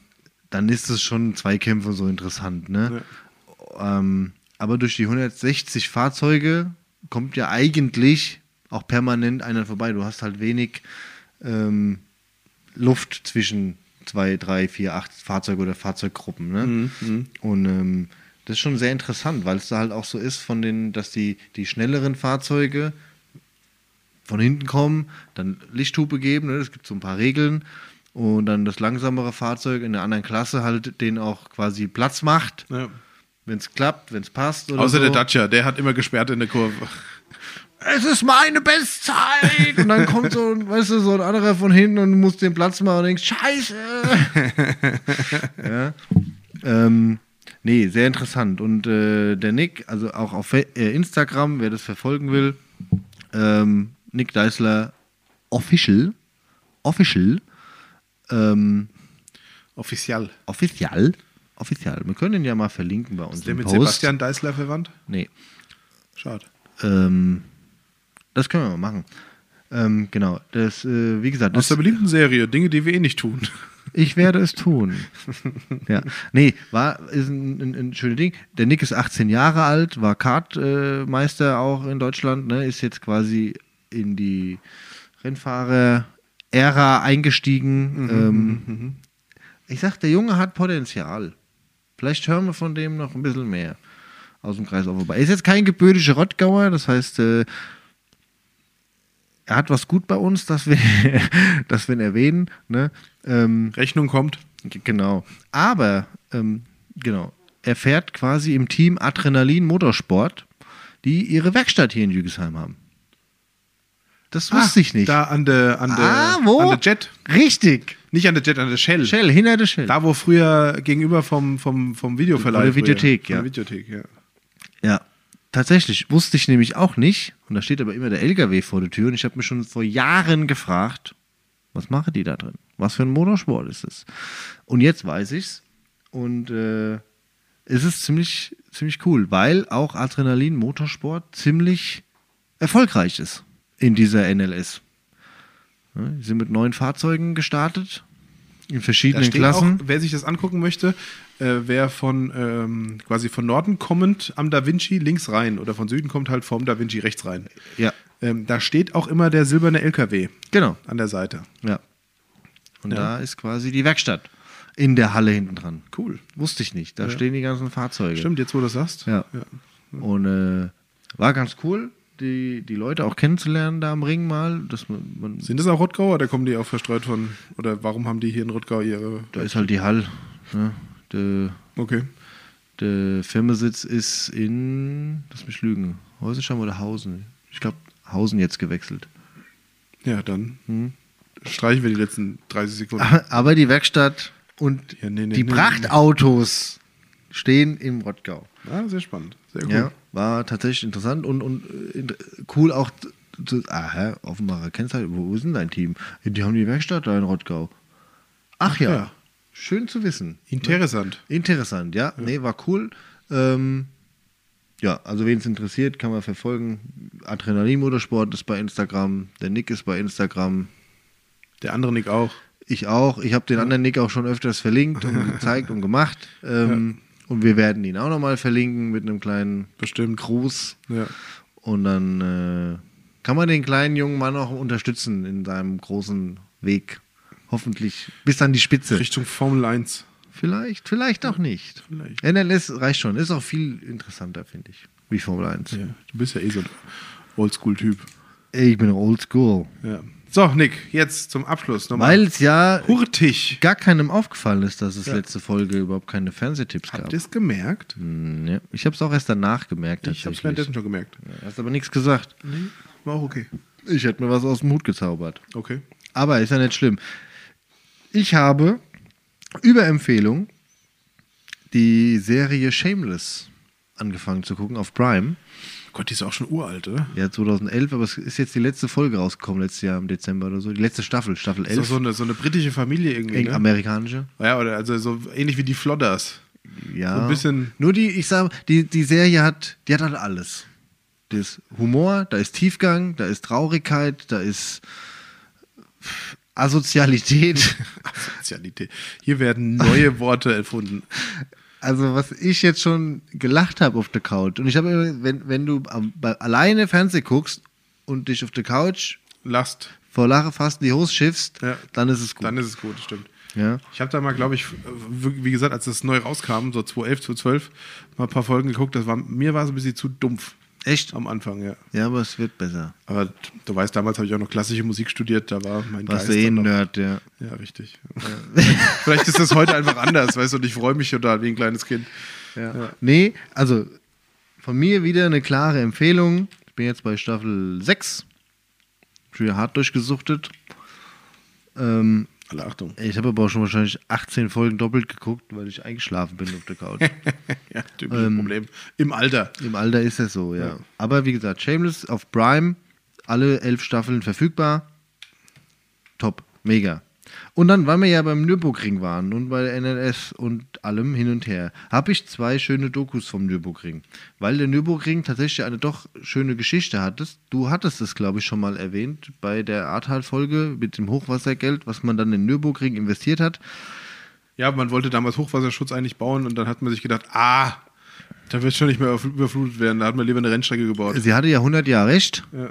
dann ist es schon Zweikämpfe so interessant, ne? Ähm, aber durch die 160 Fahrzeuge kommt ja eigentlich auch permanent einer vorbei. Du hast halt wenig ähm, Luft zwischen zwei, drei, vier, acht Fahrzeuge oder Fahrzeuggruppen. Ne? Mhm, Und ähm, das ist schon sehr interessant, weil es da halt auch so ist, von den, dass die, die schnelleren Fahrzeuge von hinten kommen, dann Lichthupe geben, ne? es gibt so ein paar Regeln und dann das langsamere Fahrzeug in der anderen Klasse halt den auch quasi Platz macht, Ja. wenn es klappt, wenn es passt. Außer so. der Dacia, der hat immer gesperrt in der Kurve. Es ist meine Bestzeit. Und dann kommt so ein, weißt du, so ein anderer von hinten und du musst den Platz machen und denkst, scheiße. ja. Ähm, nee, sehr interessant. Und äh, der Nick, also auch auf äh, Instagram, wer das verfolgen will, ähm, Nick Deisler Official, Official, ähm, Offiziell. offizial, offizial. Wir können ihn ja mal verlinken bei uns. Ist der mit Post. Sebastian Deißler verwandt? Nee. Schade. Ähm, das können wir mal machen. Ähm, genau. Das, äh, wie gesagt, Aus das, der beliebten Serie, Dinge, die wir eh nicht tun. ich werde es tun. ja. Nee, war, ist ein, ein, ein schönes Ding. Der Nick ist 18 Jahre alt, war Kartmeister auch in Deutschland, ne, ist jetzt quasi in die Rennfahrer-Ära eingestiegen. ähm, Ich sag, der Junge hat Potenzial. Vielleicht hören wir von dem noch ein bisschen mehr aus dem Kreis vorbei. Er ist jetzt kein gebürtiger Rottgauer, das heißt, äh, er hat was gut bei uns, das wir, das wir ihn erwähnen. Ne? Ähm, Rechnung kommt. Genau. Aber, ähm, genau, er fährt quasi im Team Adrenalin Motorsport, die ihre Werkstatt hier in Jügesheim haben. Das wusste ich nicht. Da an der, an der, ah, wo? an der Jet. Richtig. Nicht an der Jet, an der Shell. Shell, hinter der Shell. Da, wo früher gegenüber vom, vom, vom Videoverleih. Von der früher. Videothek, Von ja. der Videothek, ja. Ja, tatsächlich. Wusste ich nämlich auch nicht. Und da steht aber immer der LKW vor der Tür. Und ich habe mich schon vor Jahren gefragt, was machen die da drin? Was für ein Motorsport ist es? Und jetzt weiß ich's. Und äh, es ist ziemlich, ziemlich cool, weil auch Adrenalin Motorsport ziemlich erfolgreich ist in dieser NLS. Die sind mit neuen Fahrzeugen gestartet, in verschiedenen Klassen. auch, wer sich das angucken möchte, äh, wer von ähm, quasi von Norden kommend am Da Vinci links rein oder von Süden kommt halt vom Da Vinci rechts rein. ja. Ähm, da steht auch immer der silberne LKW Genau, an der Seite. ja. Und Ja. da ist quasi die Werkstatt in der Halle hinten dran. Cool. Wusste ich nicht. Da stehen die ganzen Fahrzeuge. Stimmt, jetzt wo du das sagst. Ja. Und äh, war ganz cool, die, die Leute auch kennenzulernen da am Ring mal. Dass man, man, Sind das auch Rottgauer oder kommen die auch verstreut von, oder warum haben die hier in Rottgau ihre. da ist halt die Hall. Ne? Der, Okay. der Firmensitz ist in, lass mich lügen, Häusenstamm oder Hausen? Ich glaube, Hausen jetzt gewechselt. Ja, dann Hm. streichen wir die letzten 30 Sekunden. Aber die Werkstatt und Ja, nee, nee, die nee, Prachtautos stehen im Rottgau. Ah, sehr spannend. Sehr cool. Ja, war tatsächlich interessant und, und äh, cool auch zu, ah, hä, Offenbarer Kennzeichen, wo ist denn dein Team? Ja, Die haben die Werkstatt da in Rottgau. Ach ja, ja. schön zu wissen. Interessant. Interessant, ja. Nee, war cool. Ähm, ja, also wen es interessiert, kann man verfolgen. Adrenalin Motorsport ist bei Instagram, der Nick ist bei Instagram, Der andere Nick auch. ich auch. Ich habe den anderen Nick auch schon öfters verlinkt und gezeigt und gemacht. Ähm, Und wir werden ihn auch nochmal verlinken mit einem kleinen Bestimmt. Gruß. Ja. Und dann äh, kann man den kleinen jungen Mann auch unterstützen in seinem großen Weg. Hoffentlich bis an die Spitze. Richtung Formel 1. Vielleicht, vielleicht auch nicht. Vielleicht. NLS reicht schon. Ist auch viel interessanter, finde ich, wie Formel 1. Ja. Du bist ja eh so ein Oldschool-Typ. Ich bin old school. Ja. So, Nick, jetzt zum Abschluss nochmal. Weil es ja Hurtig. gar keinem aufgefallen ist, dass es Ja. letzte Folge überhaupt keine Fernsehtipps gab. Habt ihr es gemerkt? Hm, ja. Ich habe es auch erst danach gemerkt. Ich hab's tatsächlich. währenddessen schon gemerkt. Ja, hast aber nichts gesagt. Nee, war auch okay. Ich hätte mir was aus dem Hut gezaubert. Okay. Aber ist ja nicht schlimm. Ich habe über Empfehlung die Serie Shameless angefangen zu gucken auf Prime. Gott, die ist auch schon uralt, oder? Ja, 2011, aber es ist jetzt die letzte Folge rausgekommen, letztes Jahr im Dezember oder so. Die letzte Staffel, Staffel Ist doch 11. so eine, so eine britische Familie irgendwie, ne? amerikanische. Ja, oder also so ähnlich wie die Flodders. Ja. So ein bisschen- Nur die, ich sag, die, die Serie hat, die hat halt alles. Da ist Humor, da ist Tiefgang, da ist Traurigkeit, da ist Asozialität. Sozialität. Hier werden neue Worte erfunden. Also, was ich jetzt schon gelacht habe auf der Couch. Und ich habe, immer, wenn, wenn du alleine Fernsehen guckst und dich auf der Couch Last. vor Lache fast in die Hose schiffst, Ja. dann ist es gut. Dann ist es gut, stimmt. ja. Ich habe da mal, glaube ich, wie wie gesagt, als das neu rauskam, so 2011, 2012, mal ein paar Folgen geguckt. Das war, mir war es ein bisschen zu dumpf Echt? am Anfang, ja. Ja, aber es wird besser. Aber du weißt, damals habe ich auch noch klassische Musik studiert, da war mein Warst Geist du eh ein Nerd, ja. Ja, richtig. Vielleicht ist das heute einfach anders, weißt du, und ich freue mich total wie ein kleines Kind. Ja. Nee, also von mir wieder eine klare Empfehlung. Ich bin jetzt bei Staffel 6. Schon wieder hart durchgesuchtet. Ähm, Alle Achtung. ich habe aber auch schon wahrscheinlich 18 Folgen doppelt geguckt, weil ich eingeschlafen bin auf der Couch. Ja, typisches Ähm, Problem. Im Alter. Im Alter ist es so, ja. Ja. Aber wie gesagt, Shameless auf Prime, alle elf Staffeln verfügbar. Top, mega. Und dann, weil wir ja beim Nürburgring waren und bei der NLS und allem hin und her, habe ich zwei schöne Dokus vom Nürburgring. Weil der Nürburgring tatsächlich eine doch schöne Geschichte hat. Du hattest es, glaube ich, schon mal erwähnt bei der Ahrtal-Folge mit dem Hochwassergeld, was man dann in den Nürburgring investiert hat. Ja, man wollte damals Hochwasserschutz eigentlich bauen und dann hat man sich gedacht, ah, da wird schon nicht mehr überflutet werden. Da hat man lieber eine Rennstrecke gebaut. Sie hatte ja 100 Jahre recht. Ja.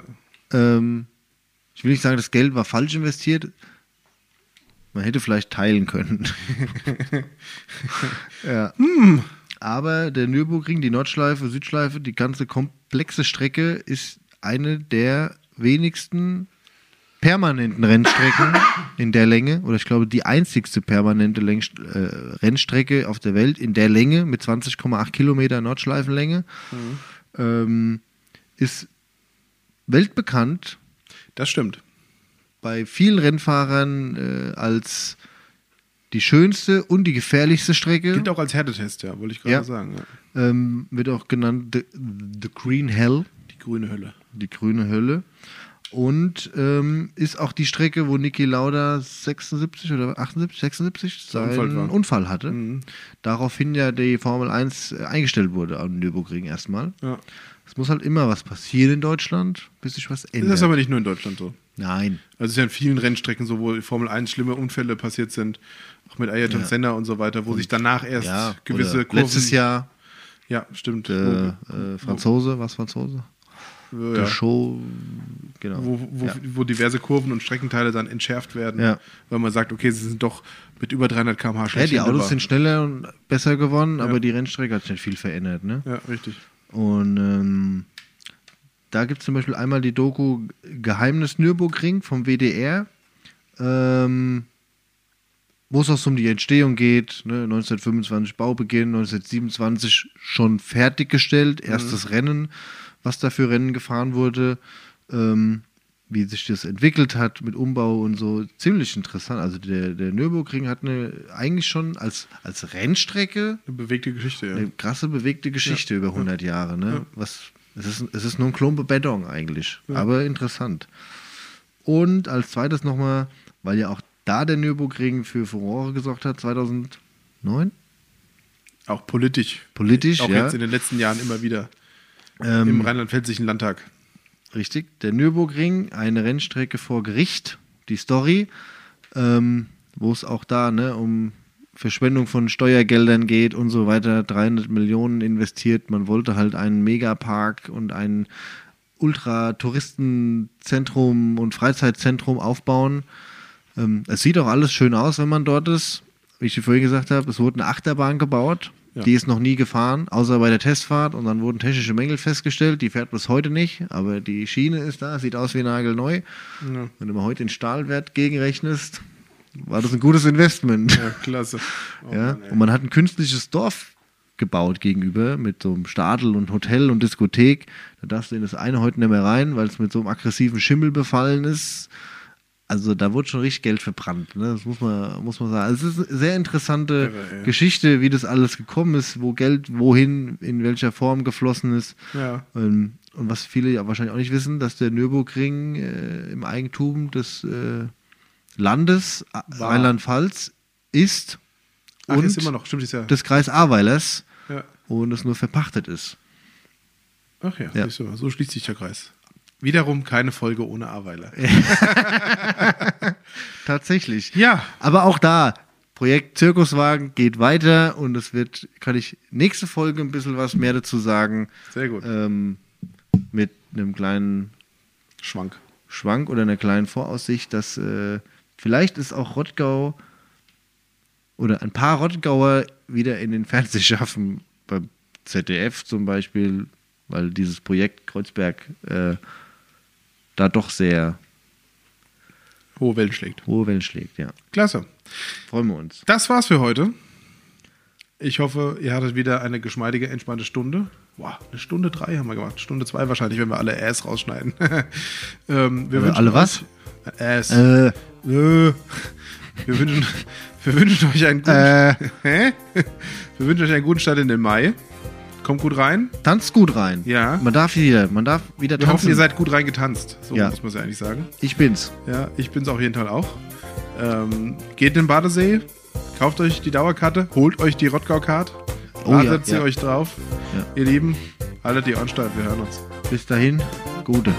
Ähm, ich will nicht sagen, das Geld war falsch investiert. Man hätte vielleicht teilen können. ja. Aber der Nürburgring, die Nordschleife, Südschleife, die ganze komplexe Strecke ist eine der wenigsten permanenten Rennstrecken in der Länge, oder ich glaube die einzigste permanente Längst äh, Rennstrecke auf der Welt in der Länge mit 20,8 Kilometer Nordschleifenlänge. Ähm, ist weltbekannt Das stimmt. Bei vielen Rennfahrern äh, als die schönste und die gefährlichste Strecke. Gilt auch als Härtetest, ja, wollte ich gerade Ja. sagen. Ja. Ähm, wird auch genannt the, the Green Hell, Die grüne Hölle. die grüne Hölle. Und ähm, ist auch die Strecke, wo Niki Lauda 76 oder 78, 76 Der seinen Unfall Unfall, hatte. Mhm. Daraufhin ja die Formel 1 eingestellt wurde am Nürburgring erstmal. Ja. Es muss halt immer was passieren in Deutschland, bis sich was ändert. Das ist aber nicht nur in Deutschland so. Nein. Also es ist ja in vielen Rennstrecken so, wo Formel 1 schlimme Unfälle passiert sind, auch mit Ayrton Ja. Senna und so weiter, wo sich danach erst Ja, gewisse Kurven... Letztes Jahr Ja, stimmt. äh, äh, Franzose, was Franzose? Ja. der Show, genau. wo, wo, ja. wo diverse Kurven und Streckenteile dann entschärft werden, Ja. weil man sagt, okay, sie sind doch mit über 300 km/h ja, schlecht die Autos sind schneller und besser geworden, Ja. aber die Rennstrecke hat sich nicht viel verändert. Ne? Ja, richtig. Und ähm, da gibt es zum Beispiel einmal die Doku Geheimnis Nürburgring vom WDR, ähm, wo es auch so um die Entstehung geht. Ne? 1925 Baubeginn, 1927 schon fertiggestellt, erstes Rennen, was da für Rennen gefahren wurde. Ähm, wie sich das entwickelt hat mit Umbau und so, ziemlich interessant. Also der, der Nürburgring hat eine eigentlich schon als, als Rennstrecke Eine bewegte Geschichte, ja. eine krasse bewegte Geschichte über 100 Jahre. Ne? Was, es, ist, es ist nur ein Klumpe Beton eigentlich, aber interessant. Und als zweites nochmal, weil ja auch da der Nürburgring für Furore gesorgt hat, 2009, Auch politisch. politisch, Auch ja, jetzt in den letzten Jahren immer wieder im ähm, rheinland-pfälzischen Landtag. richtig, der Nürburgring, eine Rennstrecke vor Gericht, die Story, ähm, wo es auch da ne, um Verschwendung von Steuergeldern geht und so weiter, 300 Millionen investiert. Man wollte halt einen Megapark und ein Ultra-Touristenzentrum und Freizeitzentrum aufbauen. Ähm, es sieht auch alles schön aus, wenn man dort ist. Wie ich dir vorhin gesagt habe, es wurde eine Achterbahn gebaut. Ja. Die ist noch nie gefahren, außer bei der Testfahrt. Und dann wurden technische Mängel festgestellt. Die fährt bis heute nicht, aber die Schiene ist da, sieht aus wie nagelneu. Ja, Wenn du mal heute den Stahlwert gegenrechnest, war das ein gutes Investment. ja klasse. Oh Ja, Mann, und man hat ein künstliches Dorf gebaut gegenüber mit so einem Stadel und Hotel und Diskothek. Da darfst du in das eine heute nicht mehr rein, weil es mit so einem aggressiven Schimmel befallen ist. Also da wurde schon richtig Geld verbrannt. Ne? Das muss man, muss man sagen. Also es ist eine sehr interessante Irre, ey. Geschichte, wie das alles gekommen ist, wo Geld wohin, in welcher Form geflossen ist. ja. Ähm, Und was viele ja wahrscheinlich auch nicht wissen, dass der Nürburgring äh, im Eigentum des äh, Landes. Rheinland-Pfalz ist Ach, und ist immer noch, stimmt, ist ja. des Kreis Ahrweilers ja. und es nur verpachtet ist. Ach ja, Ja. so schließt sich der Kreis. Wiederum keine Folge ohne Aweiler. Tatsächlich. Ja, Aber auch da, Projekt Zirkuswagen geht weiter und es wird, kann ich nächste Folge ein bisschen was mehr dazu sagen, sehr gut. ähm, mit einem kleinen Schwank. Schwank oder einer kleinen Voraussicht, dass äh, vielleicht ist auch Rottgau oder ein paar Rottgauer wieder in den Fernseh schaffen, beim ZDF zum Beispiel, weil dieses Projekt Kreuzberg äh, da doch sehr Hohe Wellen schlägt. hohe Wellen schlägt, ja. Klasse. Freuen wir uns. Das war's für heute. Ich hoffe, ihr hattet wieder eine geschmeidige, entspannte Stunde. Boah, eine Stunde drei haben wir gemacht. Stunde zwei wahrscheinlich, wenn wir alle Äs rausschneiden. ähm, wir Äh, wünschen alle was? Äs. Äh, Äh. Wir wünschen, wir wünschen euch einen guten, äh, wir wünschen euch einen guten Start in den Mai. Kommt gut rein. tanzt gut rein. Ja. Man darf wieder, man darf wieder Wir hoffen, tanzen. ihr seid gut reingetanzt. So Ja. muss man es ja eigentlich sagen. ich bin's. Ja, ich bin's auf jeden Fall auch. Ähm, geht in den Badesee, kauft euch die Dauerkarte, holt euch die Rottgau-Card, Oh ja, sie ja. euch drauf. Ihr Lieben, haltet die Ohren steif, wir hören uns. Bis dahin, gute.